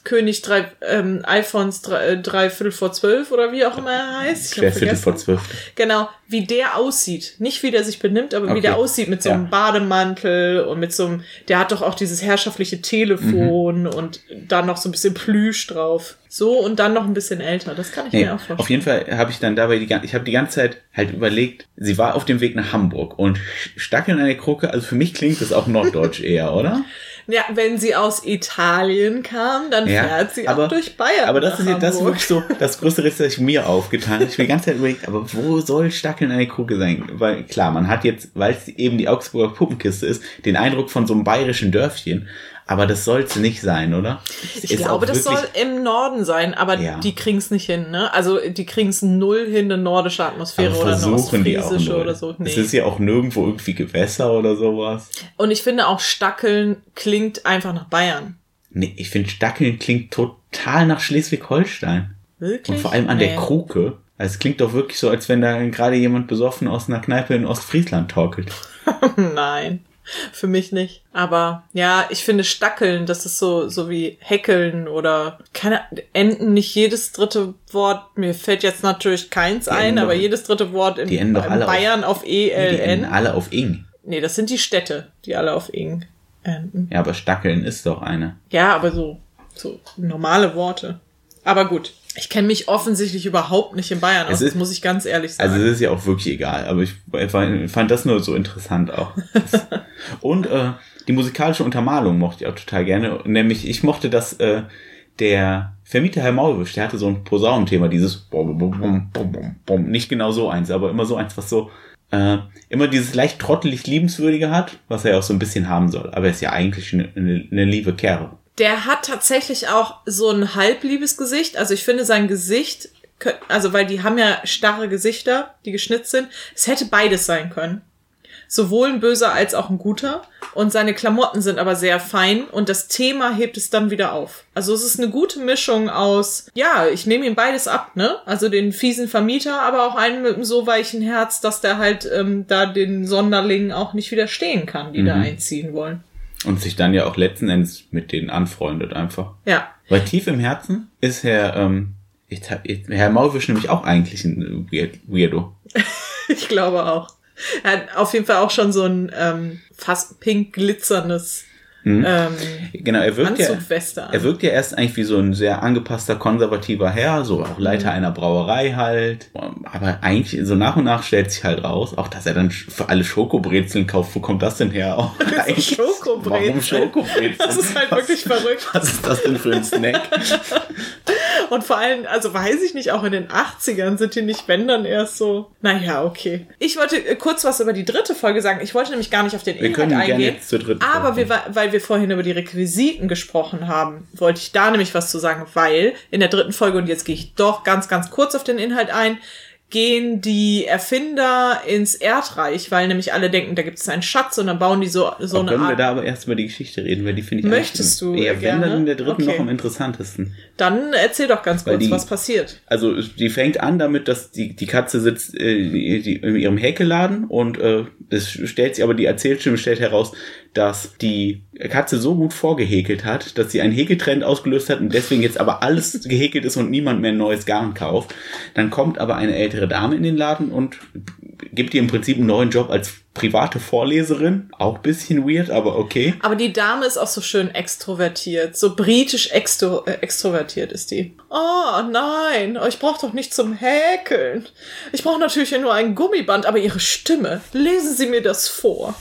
König drei, ähm, Alphons drei, äh, drei Viertel vor zwölf oder wie auch immer er heißt. Ich Viertel vor zwölf. Genau, wie der aussieht. Nicht wie der sich benimmt, aber wie Okay. der aussieht mit so einem Ja. Bademantel und mit so einem, der hat doch auch dieses herrschaftliche Telefon Mhm. und dann noch so ein bisschen Plüsch drauf. So und dann noch ein bisschen älter. Das kann ich Nee, mir auch vorstellen. auf jeden Fall habe ich dann dabei die ganze, ich habe die ganze Zeit halt überlegt, sie war auf dem Weg nach Hamburg und Stackeln an der Krucke, also für mich klingt das auch norddeutsch eher, oder? Ja, wenn sie aus Italien kam, dann Ja, fährt sie aber- auch durch Bayern. Aber das ist, jetzt- das ist Hamburg. wirklich so das größte Rätsel, das ich mir aufgetan habe. Ich habe die ganze Zeit überlegt, aber wo soll Stackeln der Krucke sein? Weil klar, man hat jetzt, weil es eben die Augsburger Puppenkiste ist, den Eindruck von so einem bayerischen Dörfchen. Aber das soll es nicht sein, oder? Es Ich glaube, das soll im Norden sein, aber Ja. die kriegen's nicht hin, ne? Also die kriegen's null hin, eine nordische Atmosphäre oder eine versuchen die auch ostfriesische oder so. Es Nee. ist ja auch nirgendwo irgendwie Gewässer oder sowas. Und ich finde auch Stackeln klingt einfach nach Bayern. Nee, ich finde Stackeln klingt total nach Schleswig-Holstein. Wirklich? Und vor allem an der Nee. Kruke. Also es klingt doch wirklich so, als wenn da gerade jemand besoffen aus einer Kneipe in Ostfriesland torkelt. Nein, für mich nicht. Aber ja, ich finde Stackeln, das ist so, so wie Häckeln oder keine Enden nicht jedes dritte Wort. Mir fällt jetzt natürlich keins ein, enden aber doch- jedes dritte Wort in, die in alle auf- Bayern auf, Die enden ELN. alle auf Ing. Nee, das sind die Städte, die alle auf Ing enden. Ja, aber Stackeln ist doch eine. Ja, aber so, so normale Worte. Aber gut. Ich kenne mich offensichtlich überhaupt nicht in Bayern aus, Es ist- das muss ich ganz ehrlich sagen. Also es ist ja auch wirklich egal, aber ich fand das nur so interessant auch. Und äh, die musikalische Untermalung mochte ich auch total gerne. Nämlich, ich mochte das, äh, der Vermieter Herr Maulwisch, der hatte so ein Posaunenthema, dieses Bom, Bom, Bom, Bom. nicht genau so eins, aber immer so eins, was so äh, immer dieses leicht trottelig liebenswürdige hat, was er auch so ein bisschen haben soll. Aber er ist ja eigentlich eine, eine, eine liebe Kerl. Der hat tatsächlich auch so ein halbliebes Gesicht. Also ich finde sein Gesicht, also weil die haben ja starre Gesichter, die geschnitzt sind. Es hätte beides sein können. Sowohl ein böser als auch ein guter. Und seine Klamotten sind aber sehr fein und das Thema hebt es dann wieder auf. Also es ist eine gute Mischung aus, ja, ich nehme ihm beides ab, ne? Also den fiesen Vermieter, aber auch einen mit einem so weichen Herz, dass der halt ähm, da den Sonderlingen auch nicht widerstehen kann, die da einziehen wollen. Und sich dann ja auch letzten Endes mit denen anfreundet einfach. Ja, Weil tief im Herzen ist Herr, ähm, ich, ich, Herr Maulwisch nämlich auch eigentlich ein Weird, Weirdo. Ich glaube auch. Er hat auf jeden Fall auch schon so ein ähm, fast pink glitzerndes ähm, Genau, er wirkt ja, er wirkt ja erst eigentlich wie so ein sehr angepasster konservativer Herr, so auch Leiter Mhm. einer Brauerei halt. Aber eigentlich so nach und nach stellt sich halt raus, auch dass er dann für alle Schokobrezeln kauft. Wo kommt das denn her? Auch Schokobrezeln. Warum Schokobrezeln? Das ist halt wirklich verrückt. Was ist das denn für ein Snack? Und vor allem, also weiß ich nicht, auch in den 80ern sind die nicht, wenn dann erst so. Naja, okay. Ich wollte äh, kurz was über die dritte Folge sagen. Ich wollte nämlich gar nicht auf den Wir Inhalt eingehen. jetzt zur dritten aber Folge wir, wa- weil wir vorhin über die Requisiten gesprochen haben, wollte ich da nämlich was zu sagen, weil in der dritten Folge, und jetzt gehe ich doch ganz, ganz kurz auf den Inhalt ein, gehen die Erfinder ins Erdreich, weil nämlich alle denken, da gibt es einen Schatz und dann bauen die so, so Auch eine können wir da aber erst über die Geschichte reden, weil die finde ich Möchtest du eher wenn gerne? dann in der dritten Okay. noch am interessantesten. Dann erzähl doch ganz Weil kurz, die- was passiert. Also die fängt an damit, dass die, die Katze sitzt äh, die, die, in ihrem Häkelladen und äh, es stellt sich aber die Erzählstimme stellt heraus, dass die Katze so gut vorgehäkelt hat, dass sie einen Häkeltrend ausgelöst hat und deswegen jetzt aber alles gehäkelt ist und niemand mehr ein neues Garn kauft. Dann kommt aber eine ältere Dame in den Laden und gibt ihr im Prinzip einen neuen Job als private Vorleserin. Auch bisschen weird, aber okay. Aber die Dame ist auch so schön extrovertiert, so britisch extro äh, extrovertiert ist die. Oh nein, ich brauche doch nicht zum Häkeln. Ich brauche natürlich nur ein Gummiband, aber Ihre Stimme, lesen Sie mir das vor.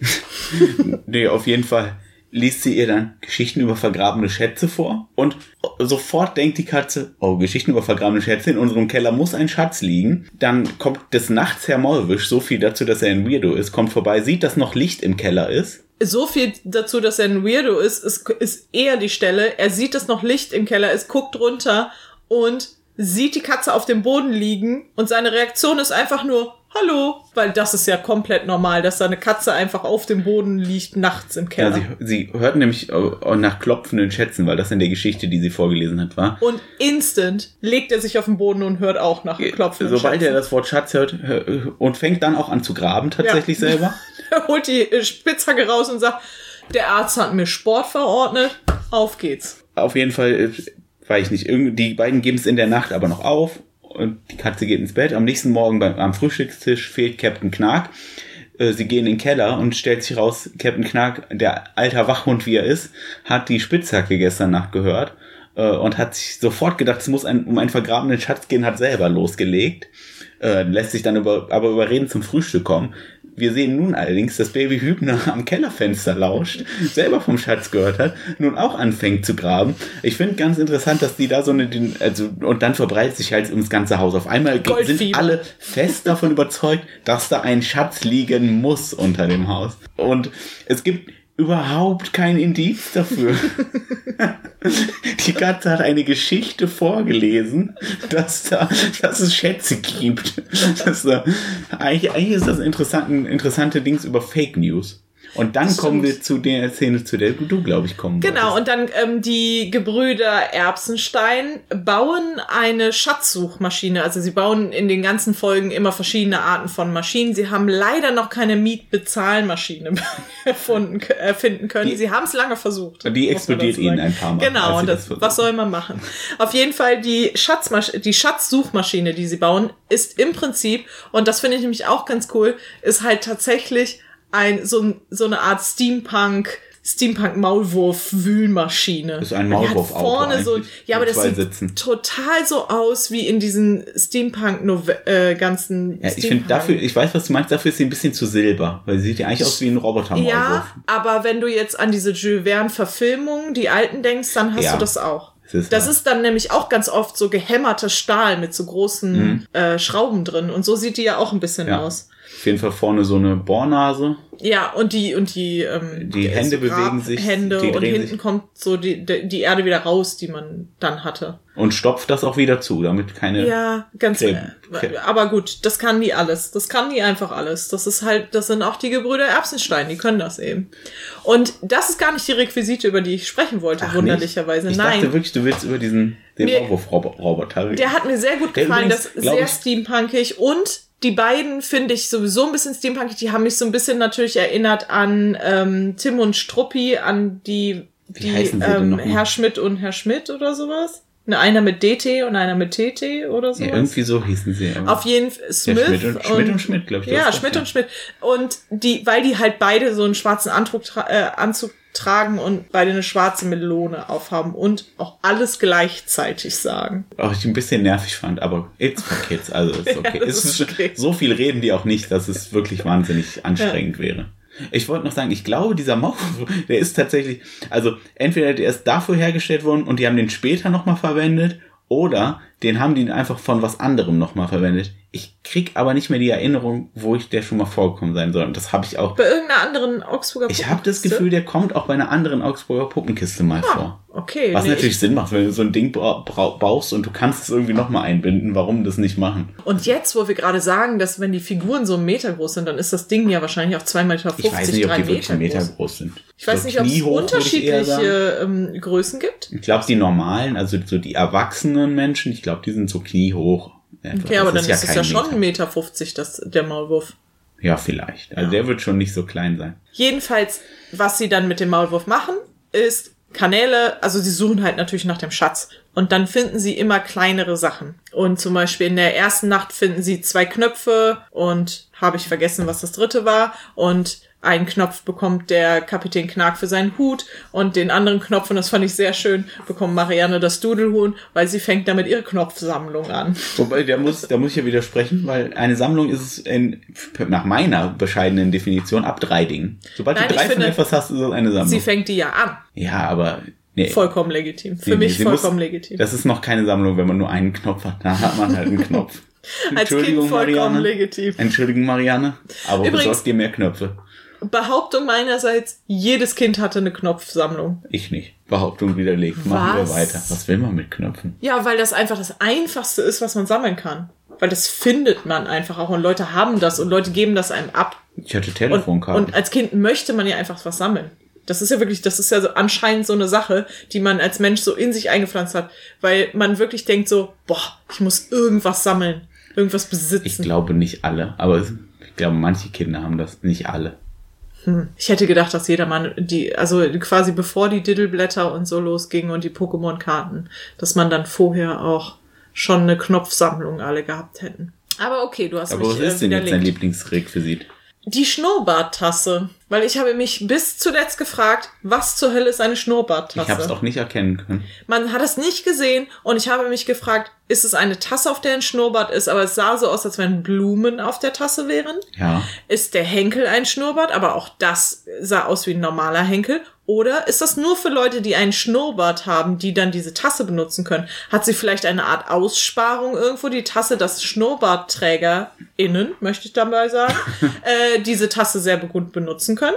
Nee, auf jeden Fall liest sie ihr dann Geschichten über vergrabene Schätze vor und sofort denkt die Katze, oh, Geschichten über vergrabene Schätze, in unserem Keller muss ein Schatz liegen. Dann kommt des Nachts Herr Maulwisch, so viel dazu, dass er ein Weirdo ist, kommt vorbei, sieht, dass noch Licht im Keller ist. So viel dazu, dass er ein Weirdo ist, ist, ist eher die Stelle. Er sieht, dass noch Licht im Keller ist, guckt runter und sieht die Katze auf dem Boden liegen und seine Reaktion ist einfach nur Hallo, weil das ist ja komplett normal, dass da eine Katze einfach auf dem Boden liegt nachts im Keller. Ja, sie, sie hört nämlich auch nach klopfenden Schätzen, weil das in der Geschichte, die sie vorgelesen hat, war. und instant legt er sich auf den Boden und hört auch nach klopfenden Sobald er Schätzen. das Wort Schatz hört hör- und fängt dann auch an zu graben tatsächlich Ja. selber. Er holt die äh, Spitzhacke raus und sagt, der Arzt hat mir Sport verordnet, auf geht's. Auf jeden Fall, äh, weiß ich nicht, die beiden geben es in der Nacht aber noch auf und die Katze geht ins Bett. Am nächsten Morgen beim, am Frühstückstisch fehlt Captain Knark. Äh, Sie gehen in den Keller und stellt sich raus, Captain Knark, der alter Wachhund wie er ist, hat die Spitzhacke gestern Nacht gehört äh, und hat sich sofort gedacht, es muss ein, um einen vergrabenen Schatz gehen, hat selber losgelegt, äh, lässt sich dann über, aber überreden zum Frühstück kommen. Wir sehen nun allerdings, dass Baby Hübner am Kellerfenster lauscht, selber vom Schatz gehört hat, nun auch anfängt zu graben. Ich finde ganz interessant, dass die da so eine, also, und dann verbreitet sich halt ums ganze Haus. Auf einmal ge- sind Goldfieber. alle fest davon überzeugt, dass da ein Schatz liegen muss unter dem Haus. Und es gibt überhaupt kein Indiz dafür. Die Katze hat eine Geschichte vorgelesen, dass, da, dass es Schätze gibt. Das, da, eigentlich, eigentlich ist das ein interessante, interessante Dings über Fake News. Und dann kommen wir zu der Szene, zu der du, glaube ich, kommen Genau, wolltest. und dann ähm, die Gebrüder Erbsenstein bauen eine Schatzsuchmaschine. Also sie bauen in den ganzen Folgen immer verschiedene Arten von Maschinen. Sie haben leider noch keine Mietbezahlmaschine erfunden, erfinden können. Die- sie haben es lange versucht. Die explodiert ihnen ein paar Mal, Genau, und das das, was soll man machen? Auf jeden Fall die, Schatzmasch die Schatzsuchmaschine, die sie bauen, ist im Prinzip, und das finde ich nämlich auch ganz cool, ist halt tatsächlich ein, so, so eine Art Steampunk, Steampunk-Maulwurf-Wühlmaschine. Ist ein Die hat Maulwurfauto vorne so, ja, aber das sieht Sitzen. total so aus wie in diesen Steampunk äh, ganzen Ja, ich finde dafür, ich weiß, was du meinst, dafür ist sie ein bisschen zu silber, weil sie sieht ja eigentlich aus wie ein roboter Ja, aber wenn du jetzt an diese Jules Verne-Verfilmungen, die alten denkst, dann hast Ja. du das auch. Das ist Das ist dann nämlich auch ganz oft so gehämmerter Stahl mit so großen äh, Schrauben drin. Und so sieht die ja auch ein bisschen Mhm. Ja. aus. Auf jeden Fall vorne so eine Bohrnase. Ja, und die, und die, ähm, Die Hände bewegen sich, Hände und hinten sich. kommt so die, die Erde wieder raus, die man dann hatte. Und stopft das auch wieder zu, damit keine. Ja, ganz. Creme- Äh, aber gut, das kann die alles. Das kann die einfach alles. Das ist halt, das sind auch die Gebrüder Erbsenstein, die können das eben. Und das ist gar nicht die Requisite, über die ich sprechen wollte, Ach, wunderlicherweise. nicht? Ich Nein. dachte wirklich, du willst über diesen den. Maulwurf-Roboter reden. Der hat mir sehr gut gefallen, übrigens, das ist sehr steampunkig und die beiden finde ich sowieso ein bisschen steampunkig. Die haben mich so ein bisschen natürlich erinnert an ähm, Tim und Struppi, an die, Wie die heißen sie denn ähm? Herr Schmidt und Herr Schmidt oder sowas. Ne, einer mit DT und einer mit TT oder sowas. ja, irgendwie so hießen sie. aber- Auf jeden Fall Smith Schmidt und- Schmidt und Schmidt, glaub ich, Ja, Schmidt ja. und Schmidt. Und die, weil die halt beide so einen schwarzen Anzug, tra äh, Anzug tragen und beide eine schwarze Melone aufhaben und auch alles gleichzeitig sagen. auch ich ein bisschen nervig fand, aber it's for kids, also ist okay. es ist okay. So viel reden die auch nicht, dass es wirklich wahnsinnig anstrengend wäre. Ich wollte noch sagen, ich glaube, dieser Maulwurf, der ist tatsächlich, also entweder der ist dafür hergestellt worden und die haben den später nochmal verwendet oder den haben die einfach von was anderem nochmal verwendet. Ich krieg aber nicht mehr die Erinnerung, wo ich der schon mal vorgekommen sein soll. Und das habe ich auch. Bei irgendeiner anderen Augsburger Ich habe das Puppenkiste? Gefühl, der kommt auch bei einer anderen Augsburger Puppenkiste mal vor. Okay. Was nee, natürlich Sinn macht, wenn du so ein Ding bra bra baust und du kannst es irgendwie nochmal einbinden, warum das nicht machen? Ich, und jetzt, wo wir gerade sagen, dass wenn die Figuren so einen Meter groß sind, dann ist das Ding ja wahrscheinlich auch 2,50 Meter, Ich weiß nicht, ob die wirklich Meter einen Meter groß. groß sind. Ich weiß So nicht, ob es ich unterschiedliche ähm, Größen gibt. Ich glaube, die normalen, also so die erwachsenen Menschen, ich glaube, die sind so kniehoch. Etwa. Okay, aber Das dann ist, es kein ja schon Meter. 1,50 Meter, das, der Maulwurf. Ja, vielleicht. Also der wird schon nicht so klein sein. Jedenfalls, was sie dann mit dem Maulwurf machen, ist Kanäle, also sie suchen halt natürlich nach dem Schatz. Und dann finden sie immer kleinere Sachen. Und zum Beispiel in der ersten Nacht finden sie zwei Knöpfe und habe ich vergessen, was das dritte war. Und einen Knopf bekommt der Kapitän Knark für seinen Hut und den anderen Knopf, und das fand ich sehr schön, bekommt Marianne das Dudelhuhn, weil sie fängt damit ihre Knopfsammlung an. Wobei, da muss, da muss ich ja widersprechen, weil eine Sammlung ist es in, nach meiner bescheidenen Definition ab drei Dingen. Sobald Nein, du drei von finde, etwas hast, ist es eine Sammlung. Sie fängt die ja an. ja, aber nee. Vollkommen legitim. Für Nee, mich muss- vollkommen legitim. Das ist noch keine Sammlung, wenn man nur einen Knopf hat. Da hat man halt einen Knopf. Als Kind vollkommen legitim. Entschuldigung, Marianne, aber Übrigens- besorg dir mehr Knöpfe. Behauptung meinerseits, jedes Kind hatte eine Knopfsammlung. Ich nicht. Behauptung widerlegt. Machen Was? wir weiter. Was will man mit Knöpfen? Ja, weil das einfach das Einfachste ist, was man sammeln kann. Weil das findet man einfach auch und Leute haben das und Leute geben das einem ab. Ich hatte Und, Telefonkarten. und als Kind möchte man ja einfach was sammeln. Das ist ja wirklich, das ist ja so anscheinend so eine Sache, die man als Mensch so in sich eingepflanzt hat, weil man wirklich denkt so, boah, ich muss irgendwas sammeln, irgendwas ich besitzen. glaube nicht alle, aber ich glaube, manche Kinder haben das. Nicht alle. Ich hätte gedacht, dass jedermann die, also quasi bevor die Diddleblätter und so losgingen und die Pokémon-Karten, dass man dann vorher auch schon eine Knopfsammlung alle gehabt hätten. Aber okay, du hast Aber mich was äh, ist denn jetzt dein. Lieblingsrequisit? Die Schnurrbarttasse. Weil ich habe mich bis zuletzt gefragt, was zur Hölle ist eine Schnurrbarttasse? Ich habe es auch nicht erkennen können. Man hat es nicht gesehen und ich habe mich gefragt, ist es eine Tasse, auf der ein Schnurrbart ist, aber es sah so aus, als wenn Blumen auf der Tasse wären? Ja. Ist der Henkel ein Schnurrbart, aber auch das sah aus wie ein normaler Henkel? Oder ist das nur für Leute, die einen Schnurrbart haben, die dann diese Tasse benutzen können? Hat sie vielleicht eine Art Aussparung irgendwo, die Tasse, dass SchnurrbartträgerInnen, möchte ich dabei sagen, äh, diese Tasse sehr gut benutzen können?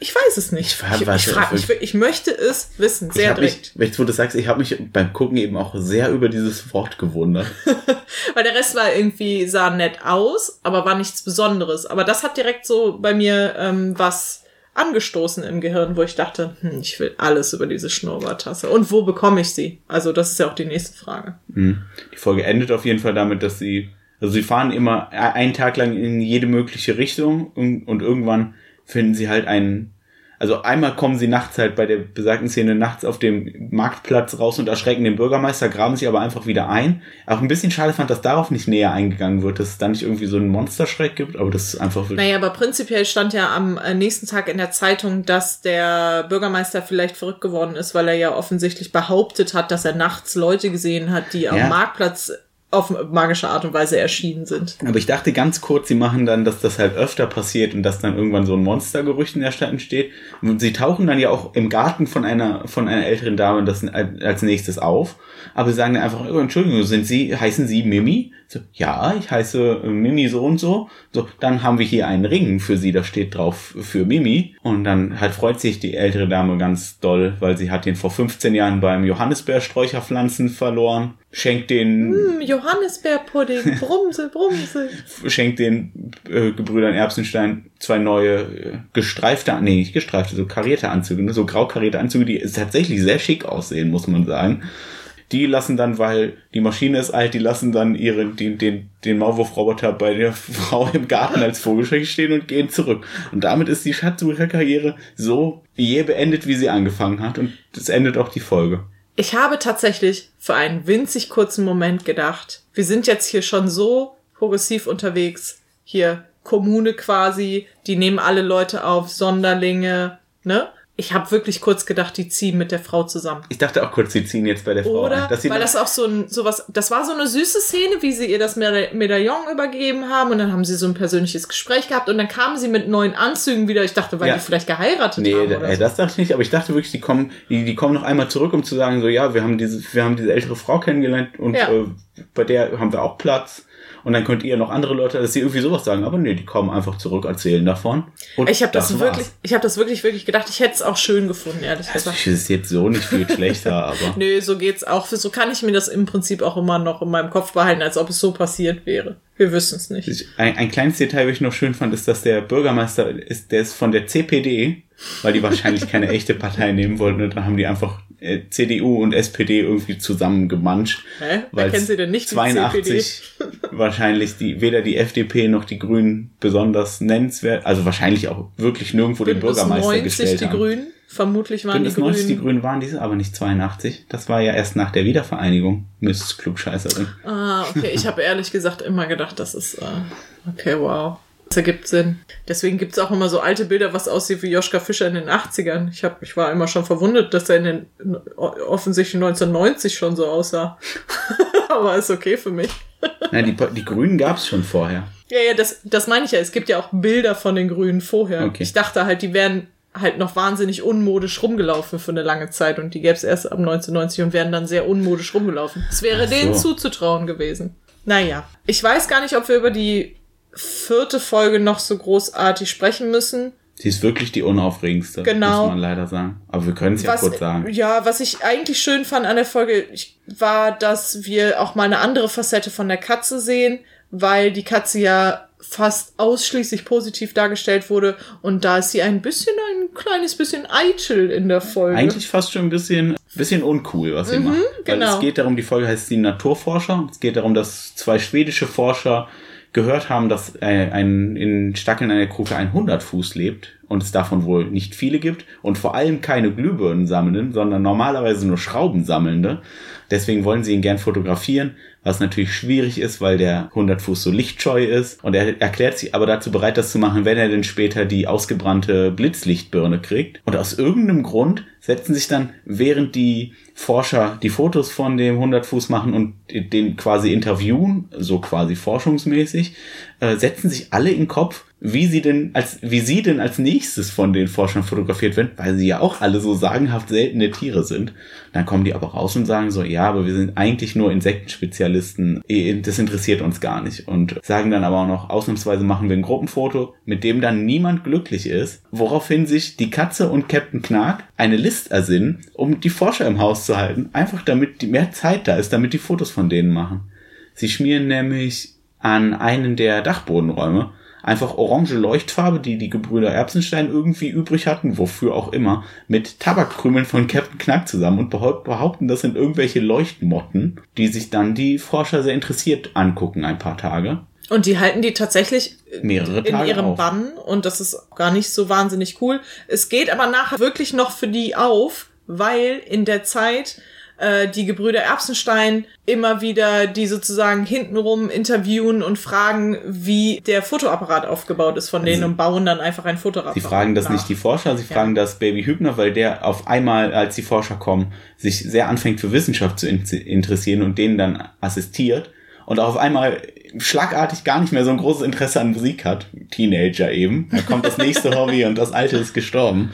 Ich weiß es nicht. Ich ich, ich, frag, ich, ich möchte es wissen, sehr ich habe direkt. mich, jetzt wo du sagst, ich habe mich beim Gucken eben auch sehr über dieses Wort gewundert. Weil der Rest war irgendwie, sah nett aus, aber war nichts Besonderes. Aber das hat direkt so bei mir ähm, was angestoßen im Gehirn, wo ich dachte, hm, ich will alles über diese Schnurrbarttasse. Und wo bekomme ich sie? Also das ist ja auch die nächste Frage. Mhm. Die Folge endet auf jeden Fall damit, dass sie, also sie fahren immer einen Tag lang in jede mögliche Richtung und, und irgendwann finden sie halt einen, also einmal kommen sie nachts halt bei der besagten Szene nachts auf dem Marktplatz raus und erschrecken den Bürgermeister, graben sich aber einfach wieder ein. Auch ein bisschen schade fand, dass darauf nicht näher eingegangen wird, dass es da nicht irgendwie so einen Monsterschreck gibt, aber das ist einfach wirklich, Naja, aber prinzipiell stand ja am äh, nächsten Tag in der Zeitung, dass der Bürgermeister vielleicht verrückt geworden ist, weil er ja offensichtlich behauptet hat, dass er nachts Leute gesehen hat, die am Ja. Marktplatz auf magische Art und Weise erschienen sind. Aber ich dachte ganz kurz, sie machen dann, dass das halt öfter passiert und dass dann irgendwann so ein Monstergerücht in der Stadt entsteht. Und sie tauchen dann ja auch im Garten von einer, von einer älteren Dame das als nächstes auf. Aber sie sagen dann einfach, oh, Entschuldigung, sind Sie, heißen Sie Mimi? So, ja, ich heiße äh, Mimi so und so. So, dann haben wir hier einen Ring für Sie, da steht drauf für Mimi. Und dann halt freut sich die ältere Dame ganz doll, weil sie hat den vor 15 Jahren beim Johannisbeersträucherpflanzen verloren. Schenkt den Hm, Johannisbeerpudding, Brumse, Brumse. schenkt den äh, Gebrüdern Erbsenstein zwei neue äh, gestreifte, nee, nicht gestreifte, so karierte Anzüge, ne, so grau karierte Anzüge, die tatsächlich sehr schick aussehen, muss man sagen. Die lassen dann, weil die Maschine ist alt, die lassen dann ihre, den, den, den Maulwurfroboter bei der Frau im Garten als Vogelschreck stehen und gehen zurück. Und damit ist die Schatzsucherkarriere so je beendet, wie sie angefangen hat. Und das endet auch die Folge. Ich habe tatsächlich für einen winzig kurzen Moment gedacht, wir sind jetzt hier schon so progressiv unterwegs. Hier Kommune quasi, die nehmen alle Leute auf, Sonderlinge, ne? Ich habe wirklich kurz gedacht, die ziehen mit der Frau zusammen. Ich dachte auch kurz, sie ziehen jetzt bei der Frau Oder. Dass weil das auch so ein, sowas, das war so eine süße Szene, wie sie ihr das Meda- Medaillon übergeben haben und dann haben sie so ein persönliches Gespräch gehabt und dann kamen sie mit neuen Anzügen wieder. Ich dachte, weil Ja. die vielleicht geheiratet Nee, haben da- oder äh, so. das dachte ich nicht, aber ich dachte wirklich, die kommen, die, die kommen noch einmal zurück, um zu sagen, so ja, wir haben diese, wir haben diese ältere Frau kennengelernt und Ja. äh, bei der haben wir auch Platz. Und dann könnt ihr noch andere Leute, dass sie irgendwie sowas sagen, aber nee, die kommen einfach zurück, erzählen davon. Ich habe das, war's. wirklich, ich habe das wirklich, wirklich gedacht. Ich hätte es auch schön gefunden, ehrlich Also, gesagt. ich ist jetzt so nicht viel schlechter, aber. Nö, so geht's auch. So kann ich mir das im Prinzip auch immer noch in meinem Kopf behalten, als ob es so passiert wäre. Wir wissen es nicht. Ich- Ein, ein kleines Detail, was ich noch schön fand, ist, dass der Bürgermeister ist, der ist von der CPD, weil die wahrscheinlich keine echte Partei nehmen wollten und dann haben die einfach äh, CDU und SPD irgendwie zusammengemanscht. Hä? Wer Weil kennt sie denn nicht, die 82 wahrscheinlich die, weder die FDP noch die Grünen besonders nennenswert, also wahrscheinlich auch wirklich nirgendwo den Bündnis Bürgermeister 90 gestellt die haben. Grünen. Vermutlich waren Bündnis die 90, Grünen. die Grünen waren diese, aber nicht 82. Das war ja erst nach der Wiedervereinigung, Miss Klugscheißerin. Ah, okay. Ich habe ehrlich gesagt immer gedacht, das ist. Äh, okay, wow. Das ergibt Sinn. Deswegen gibt's auch immer so alte Bilder, was aussieht wie Joschka Fischer in den 80ern. Ich, hab, ich war immer schon verwundert, dass er in den offensichtlich 1990 schon so aussah. Aber ist okay für mich. Nein, die, die Grünen gab's schon vorher. Ja, ja, das, das meine ich ja. Es gibt ja auch Bilder von den Grünen vorher. Okay. Ich dachte halt, die wären halt noch wahnsinnig unmodisch rumgelaufen für eine lange Zeit und die gäbe es erst ab 1990 und wären dann sehr unmodisch rumgelaufen. Es wäre so. denen zuzutrauen gewesen. Naja, ich weiß gar nicht, ob wir über die vierte Folge noch so großartig sprechen müssen. Sie ist wirklich die unaufregendste, Genau. muss man leider sagen. Aber wir können es ja kurz sagen. Ja, was ich eigentlich schön fand an der Folge, war, dass wir auch mal eine andere Facette von der Katze sehen, weil die Katze ja fast ausschließlich positiv dargestellt wurde und da ist sie ein bisschen, ein kleines bisschen eitel in der Folge. Eigentlich fast schon ein bisschen, bisschen uncool, was sie macht. Weil genau. es geht darum, die Folge heißt die Naturforscher. Es geht darum, dass zwei schwedische Forscher gehört haben, dass äh, ein, in Stackeln einer Kruke ein Hundertfuß lebt und es davon wohl nicht viele gibt und vor allem keine Glühbirnen sammelnden, sondern normalerweise nur Schrauben sammelnde. Deswegen wollen sie ihn gern fotografieren, was natürlich schwierig ist, weil der Hundertfuß so lichtscheu ist. Und er erklärt sich aber dazu bereit, das zu machen, wenn er denn später die ausgebrannte Blitzlichtbirne kriegt. Und aus irgendeinem Grund setzen sich dann, während die Forscher die Fotos von dem Hundertfuß machen und den quasi interviewen, so quasi forschungsmäßig, äh, setzen sich alle in den Kopf, wie sie denn als, wie sie denn als nächstes von den Forschern fotografiert werden, weil sie ja auch alle so sagenhaft seltene Tiere sind. Dann kommen die aber raus und sagen so, ja, aber wir sind eigentlich nur Insektenspezialisten, Eh, das interessiert uns gar nicht. Und sagen dann aber auch noch, ausnahmsweise machen wir ein Gruppenfoto, mit dem dann niemand glücklich ist, woraufhin sich die Katze und Captain Knark eine List ersinnen, um die Forscher im Haus zu halten, einfach damit die mehr Zeit da ist, damit die Fotos von denen machen. Sie schmieren nämlich an einen der Dachbodenräume einfach orange Leuchtfarbe, die die Gebrüder Erbsenstein irgendwie übrig hatten, wofür auch immer, mit Tabakkrümeln von Captain Knack zusammen und behaupt- behaupten, das sind irgendwelche Leuchtmotten, die sich dann die Forscher sehr interessiert angucken ein paar Tage. Und die halten die tatsächlich Mehrere in Tage ihrem auf. Bann und das ist gar nicht so wahnsinnig cool. Es geht aber nachher wirklich noch für die auf, weil in der Zeit äh, die Gebrüder Erbsenstein immer wieder die sozusagen hintenrum interviewen und fragen, wie der Fotoapparat aufgebaut ist von denen und bauen dann einfach ein Fotoapparat. Sie fragen das nach. nicht die Forscher, sie fragen das Baby Hübner, weil der auf einmal, als die Forscher kommen, sich sehr anfängt für Wissenschaft zu in interessieren und denen dann assistiert und auf einmal schlagartig gar nicht mehr so ein großes Interesse an Musik hat. Teenager eben. Da kommt das nächste Hobby und das alte ist gestorben.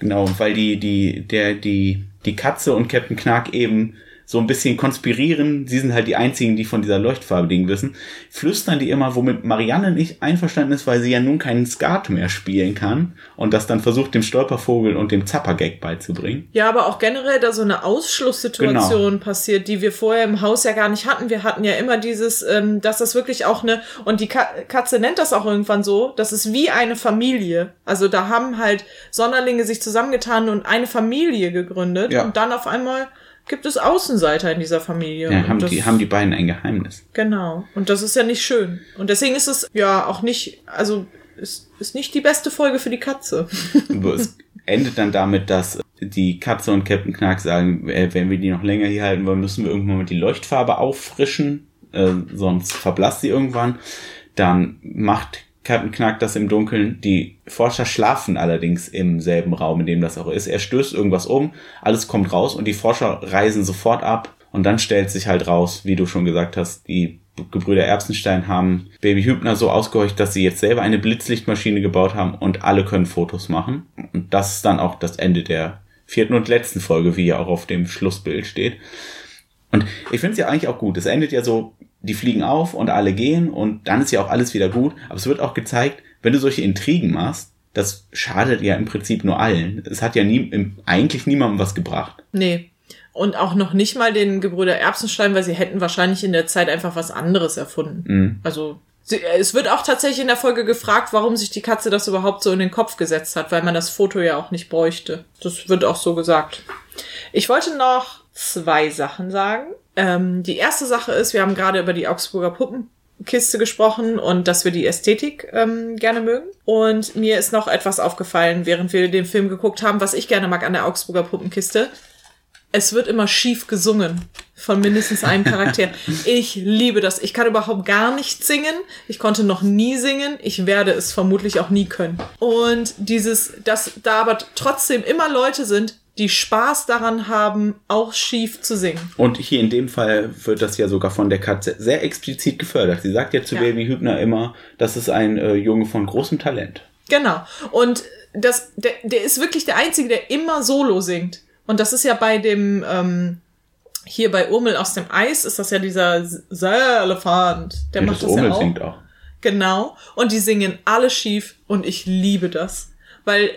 Genau, weil die, die, der, die, die Katze und Captain Knark eben so ein bisschen konspirieren. Sie sind halt die einzigen, die von dieser Leuchtfarbe-Ding wissen. Flüstern die immer, womit Marianne nicht einverstanden ist, weil sie ja nun keinen Skat mehr spielen kann und das dann versucht, dem Stolpervogel und dem Zappergag beizubringen. Ja, aber auch generell da so eine Ausschlusssituation Genau. passiert, die wir vorher im Haus ja gar nicht hatten. Wir hatten ja immer dieses, ähm, dass das wirklich auch eine, und die Ka Katze nennt das auch irgendwann so, das ist wie eine Familie. Also da haben halt Sonderlinge sich zusammengetan und eine Familie gegründet Ja. und dann auf einmal gibt es Außenseiter in dieser Familie. Ja, haben das, die, haben die beiden ein Geheimnis. Genau. Und das ist ja nicht schön. Und deswegen ist es ja auch nicht, also ist, ist nicht die beste Folge für die Katze. Es endet dann damit, dass die Katze und Captain Knark sagen, äh, wenn wir die noch länger hier halten wollen, müssen wir irgendwann mal die Leuchtfarbe auffrischen, äh, sonst verblasst sie irgendwann. Dann macht Captain Knark das im Dunkeln. Die Forscher schlafen allerdings im selben Raum, in dem das auch ist. Er stößt irgendwas um, alles kommt raus und die Forscher reisen sofort ab. Und dann stellt sich halt raus, wie du schon gesagt hast, die Gebrüder Erbsenstein haben Baby Hübner so ausgehorcht, dass sie jetzt selber eine Blitzlichtmaschine gebaut haben und alle können Fotos machen. Und das ist dann auch das Ende der vierten und letzten Folge, wie ja auch auf dem Schlussbild steht. Und ich finde es ja eigentlich auch gut. Es endet ja so, die fliegen auf und alle gehen und dann ist ja auch alles wieder gut. Aber es wird auch gezeigt, wenn du solche Intrigen machst, das schadet ja im Prinzip nur allen. Es hat ja nie, eigentlich niemandem was gebracht. Nee. Und auch noch nicht mal den Gebrüder Erbsenstein, weil sie hätten wahrscheinlich in der Zeit einfach was anderes erfunden. Mhm. Also sie, es wird auch tatsächlich in der Folge gefragt, warum sich die Katze das überhaupt so in den Kopf gesetzt hat, weil man das Foto ja auch nicht bräuchte. Das wird auch so gesagt. Ich wollte noch zwei Sachen sagen. Ähm, die erste Sache ist, wir haben gerade über die Augsburger Puppenkiste gesprochen und dass wir die Ästhetik ähm, gerne mögen. Und mir ist noch etwas aufgefallen, während wir den Film geguckt haben, was ich gerne mag an der Augsburger Puppenkiste es wird immer schief gesungen von mindestens einem Charakter. Ich liebe das. Ich kann überhaupt gar nicht singen. Ich konnte noch nie singen. Ich werde es vermutlich auch nie können. Und dieses, dass da aber trotzdem immer Leute sind, die Spaß daran haben, auch schief zu singen. Und hier in dem Fall wird das ja sogar von der Katze sehr explizit gefördert. Sie sagt ja zu Ja. Baby Hübner immer, das ist ein äh, Junge von großem Talent. Genau. Und das, der, der ist wirklich der Einzige, der immer solo singt. Und das ist ja bei dem, ähm, hier bei Urmel aus dem Eis, ist das ja dieser Elefant. Der Ja, macht das, Urmel ja auch. singt auch. Genau. Und die singen alle schief und ich liebe das. weil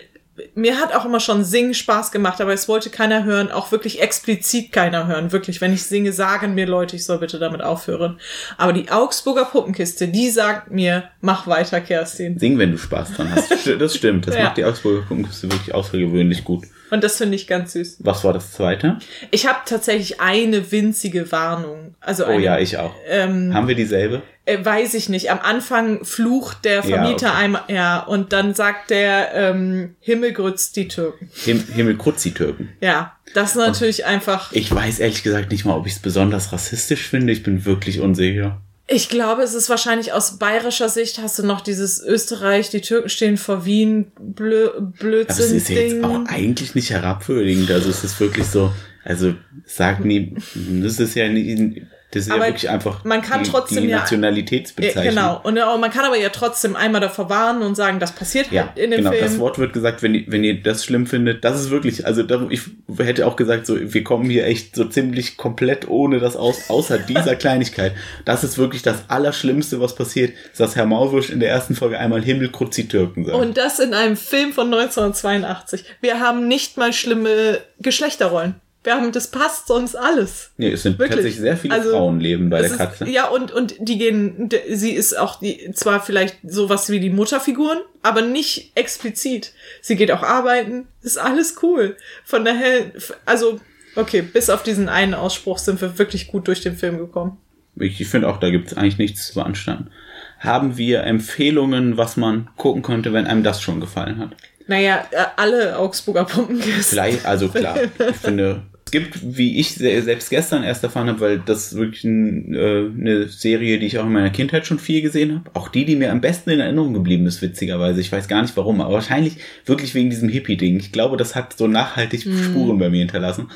mir hat auch immer schon Singen Spaß gemacht, aber es wollte keiner hören, auch wirklich explizit keiner hören. Wirklich, wenn ich singe, sagen mir Leute, ich soll bitte damit aufhören. Aber die Augsburger Puppenkiste, die sagt mir, mach weiter, Kerstin. Sing, wenn du Spaß dran hast. Das stimmt. Das Ja. macht die Augsburger Puppenkiste wirklich außergewöhnlich gut. Und das finde ich ganz süß. Was war das zweite? Ich habe tatsächlich eine winzige Warnung. Also Oh eine, ja, ich auch. ähm, Haben wir dieselbe? Äh, weiß ich nicht. Am Anfang flucht der Ja, Vermieter okay. einmal, ja, und dann sagt der ähm, Himmel grützt die Türken. Him Himmelkruzzi-Türken. Ja, das ist natürlich einfach. Ich weiß ehrlich gesagt nicht mal, ob ich es besonders rassistisch finde. Ich bin wirklich unsicher. Ich glaube, es ist wahrscheinlich aus bayerischer Sicht hast du noch dieses Österreich, die Türken stehen vor Wien, Blö Aber es Blödsinn ist ja jetzt auch eigentlich nicht herabwürdigend. Also es ist wirklich so, also sag nie, das ist ja nie, das ist ja Aber wirklich einfach man kann die, trotzdem die ja- Nationalitätsbezeichnung. Ja, genau. Und ja, man kann aber ja trotzdem einmal davor warnen und sagen, das passiert Ja, halt in dem genau. Film. Das Wort wird gesagt, wenn, ihr- wenn ihr das schlimm findet, das ist wirklich, also ich hätte auch gesagt, so, wir kommen hier echt so ziemlich komplett ohne das aus, außer dieser Kleinigkeit. Das ist wirklich das Allerschlimmste, was passiert, ist, dass Herr Maulwursch in der ersten Folge einmal Himmelkruzzi-Türken sagt. Und das in einem Film von 1982. Wir haben nicht mal schlimme Geschlechterrollen. Wir haben, das passt sonst alles. nee, es sind wirklich. tatsächlich sehr viele Also, Frauenleben bei der Katze. Ist, ja, und, und die gehen, sie ist auch die, zwar vielleicht sowas wie die Mutterfiguren, aber nicht explizit. Sie geht auch arbeiten, ist alles cool. Von daher, also, okay, bis auf diesen einen Ausspruch sind wir wirklich gut durch den Film gekommen. Ich, ich finde auch, da gibt es eigentlich nichts zu beanstanden. Haben wir Empfehlungen, was man gucken könnte, wenn einem das schon gefallen hat? Naja, äh, alle Augsburger Pumpenkisten. Vielleicht, also klar, ich finde, es gibt, wie ich se- selbst gestern erst erfahren habe, weil das wirklich ein, äh, eine Serie, die ich auch in meiner Kindheit schon viel gesehen habe. Auch die, die mir am besten in Erinnerung geblieben ist, witzigerweise. Ich weiß gar nicht warum, aber wahrscheinlich wirklich wegen diesem Hippie-Ding. Ich glaube, das hat so nachhaltig Spuren bei mir hinterlassen.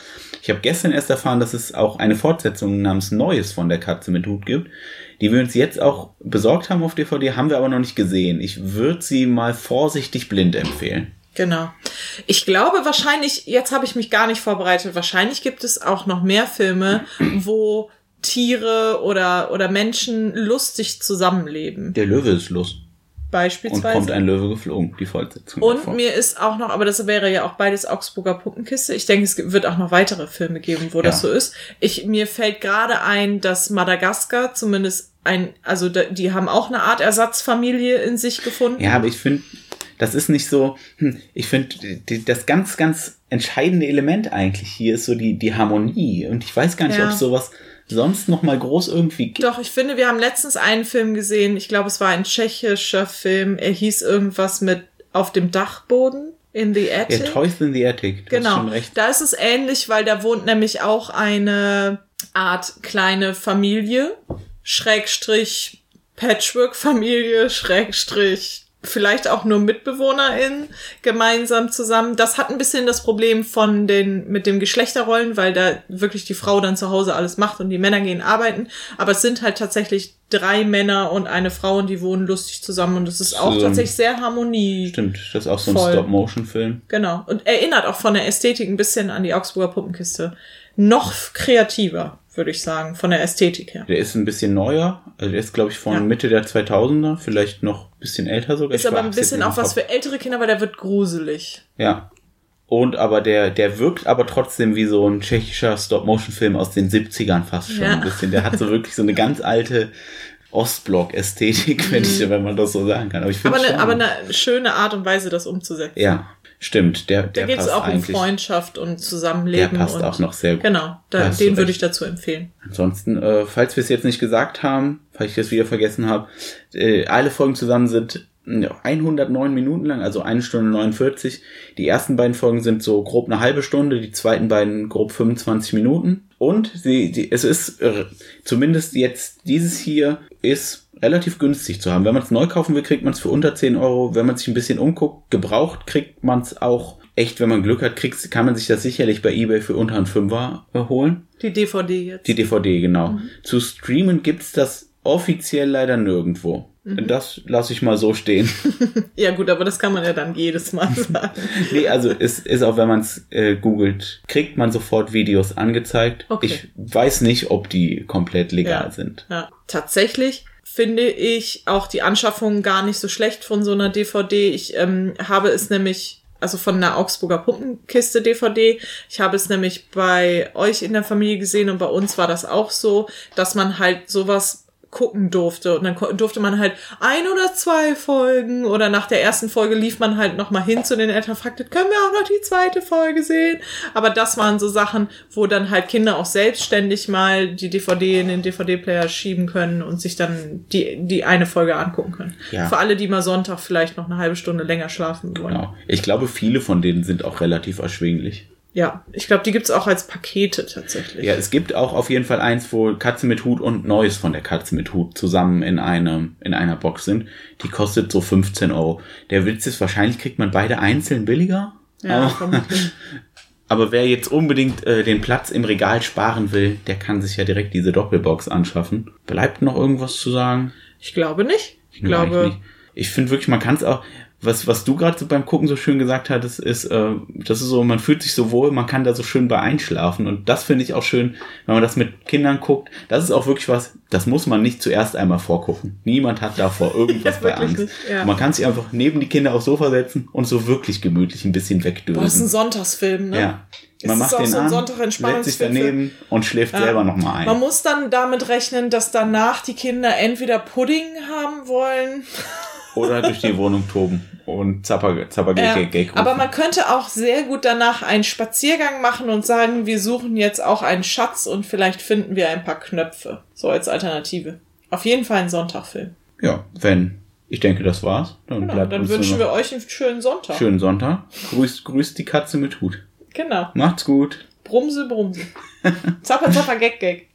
Ich habe gestern erst erfahren, dass es auch eine Fortsetzung namens Neues von der Katze mit Hut gibt, die wir uns jetzt auch besorgt haben auf DVD, haben wir aber noch nicht gesehen. Ich würde sie mal vorsichtig blind empfehlen. Genau. Ich glaube wahrscheinlich, jetzt habe ich mich gar nicht vorbereitet, wahrscheinlich gibt es auch noch mehr Filme, wo Tiere oder, oder Menschen lustig zusammenleben. Der Löwe ist. Und Beispielsweise. kommt ein Löwe geflogen, die Fortsetzung. Und davon. mir ist auch noch, aber das wäre ja auch beides Augsburger Puppenkiste. Ich denke, es wird auch noch weitere Filme geben, wo das Ja. so ist. Ich, mir fällt gerade ein, dass Madagaskar zumindest ein, also die haben auch eine Art Ersatzfamilie in sich gefunden. Ja, aber ich finde, das ist nicht so, hm, ich finde, das ganz, ganz entscheidende Element eigentlich hier ist so die, die Harmonie. Und ich weiß gar nicht, Ja. ob es sowas sonst noch mal groß irgendwie gibt. Doch, ich finde, wir haben letztens einen Film gesehen. Ich glaube, es war ein tschechischer Film. Er hieß irgendwas mit auf dem Dachboden in the Ja, Attic. Toys in the Attic. Du Genau. schon recht. Da ist es ähnlich, weil da wohnt nämlich auch eine Art kleine Familie, Schrägstrich Patchwork-Familie, Schrägstrich vielleicht auch nur MitbewohnerInnen gemeinsam zusammen. Das hat ein bisschen das Problem von den, mit dem Geschlechterrollen, weil da wirklich die Frau dann zu Hause alles macht und die Männer gehen arbeiten. Aber es sind halt tatsächlich drei Männer und eine Frau und die wohnen lustig zusammen und es ist auch So. tatsächlich sehr Harmonie. Stimmt, das ist auch so ein. Stop-Motion-Film. Genau. Und erinnert auch von der Ästhetik ein bisschen an die Augsburger Puppenkiste. Noch kreativer, würde ich sagen, von der Ästhetik her. Der ist ein bisschen neuer. Also der ist, glaube ich, von Ja. Mitte der 2000er. Vielleicht noch bisschen älter sogar. Ist aber ein bisschen auch was für ältere Kinder, weil der wird gruselig. Ja. Und aber der, der wirkt aber trotzdem wie so ein tschechischer Stop-Motion-Film aus den 70ern fast schon Ja. ein bisschen. Der hat so wirklich so eine ganz alte Ostblock-Ästhetik, wenn, ich, wenn man das so sagen kann. Aber ich Mhm. Aber eine, aber eine schöne Art und Weise, das umzusetzen. Ja, stimmt. Der, Da der geht es auch um. Freundschaft und Der Zusammenleben. passt und, auch noch sehr gut. Genau, da, Da den würde ich dazu empfehlen. Ansonsten, äh, falls wir es jetzt nicht gesagt haben, falls ich das wieder vergessen habe, äh, alle Folgen zusammen sind ja, 109 Minuten lang, also eine Stunde 49. Die ersten beiden Folgen sind so grob eine halbe Stunde, die zweiten beiden grob 25 Minuten. Und sie, die, es ist äh, zumindest jetzt dieses hier ist relativ günstig zu haben. Wenn man es neu kaufen will, kriegt man es für unter 10 Euro. Wenn man sich ein bisschen umguckt, gebraucht, kriegt man es auch echt, wenn man Glück hat, kriegt, kann man sich das sicherlich bei eBay für unter einen Fünfer äh, holen. Die DVD jetzt. Die DVD, genau. Mhm. Zu streamen gibt's das offiziell leider nirgendwo. Mhm. Das lasse ich mal so stehen. ja gut, aber das kann man ja dann jedes Mal sagen. nee, also es ist auch, wenn man es äh, googelt, kriegt man sofort Videos angezeigt. Okay. Ich weiß nicht, ob die komplett legal Ja. sind. Ja, tatsächlich finde ich auch die Anschaffung gar nicht so schlecht von so einer DVD. Ich ähm, habe es nämlich also von einer Augsburger Pumpenkiste DVD. Ich habe es nämlich bei euch in der Familie gesehen und bei uns war das auch so, dass man halt sowas gucken durfte. Und dann durfte man halt ein oder zwei Folgen oder nach der ersten Folge lief man halt nochmal hin zu den Eltern, fragte, können wir auch noch die zweite Folge sehen? Aber das waren so Sachen, wo dann halt Kinder auch selbstständig mal die DVD in den DVD-Player schieben können und sich dann die, die eine Folge angucken können. Ja. Für alle, die mal Sonntag vielleicht noch eine halbe Stunde länger schlafen wollen. Genau. Ich glaube, viele von denen sind auch relativ erschwinglich. Ja, ich glaube, die gibt's auch als Pakete tatsächlich. Ja, es gibt auch auf jeden Fall eins, wo Katze mit Hut und Neues von der Katze mit Hut zusammen in einem in einer Box sind. Die kostet so 15 Euro. Der Witz ist, wahrscheinlich kriegt man beide einzeln billiger. Ja, aber, aber wer jetzt unbedingt äh, den Platz im Regal sparen will, der kann sich ja direkt diese Doppelbox anschaffen. Bleibt noch irgendwas zu sagen? Ich glaube nicht. Ich glaube. Ich finde wirklich, man kann es auch, was, was du gerade so beim Gucken so schön gesagt hattest, ist, äh, das ist so, man fühlt sich so wohl, man kann da so schön bei einschlafen. Und das finde ich auch schön, wenn man das mit Kindern guckt. Das ist auch wirklich was, das muss man nicht zuerst einmal vorgucken. Niemand hat davor irgendwas ja, bei Angst. Ja. Man kann sich einfach neben die Kinder aufs Sofa setzen und so wirklich gemütlich ein bisschen wegdösen. Das ist ein Sonntagsfilm, ne? Ja. Man macht den so an, Sonntag sich daneben und schläft ja. selber nochmal ein. Man muss dann damit rechnen, dass danach die Kinder entweder Pudding haben wollen oder durch die Wohnung toben und Zapper, Zapper ja, Aber man könnte auch sehr gut danach einen Spaziergang machen und sagen, wir suchen jetzt auch einen Schatz und vielleicht finden wir ein paar Knöpfe. So als Alternative. Auf jeden Fall ein Sonntagfilm. Ja, wenn. Ich denke, das war's. Dann, genau, bleibt dann wünschen wir euch einen schönen Sonntag. Schönen Sonntag. Grüßt, grüßt die Katze mit Hut. Genau. Macht's gut. Brumse, Brumse. zapper, zapper, Gag, Gag.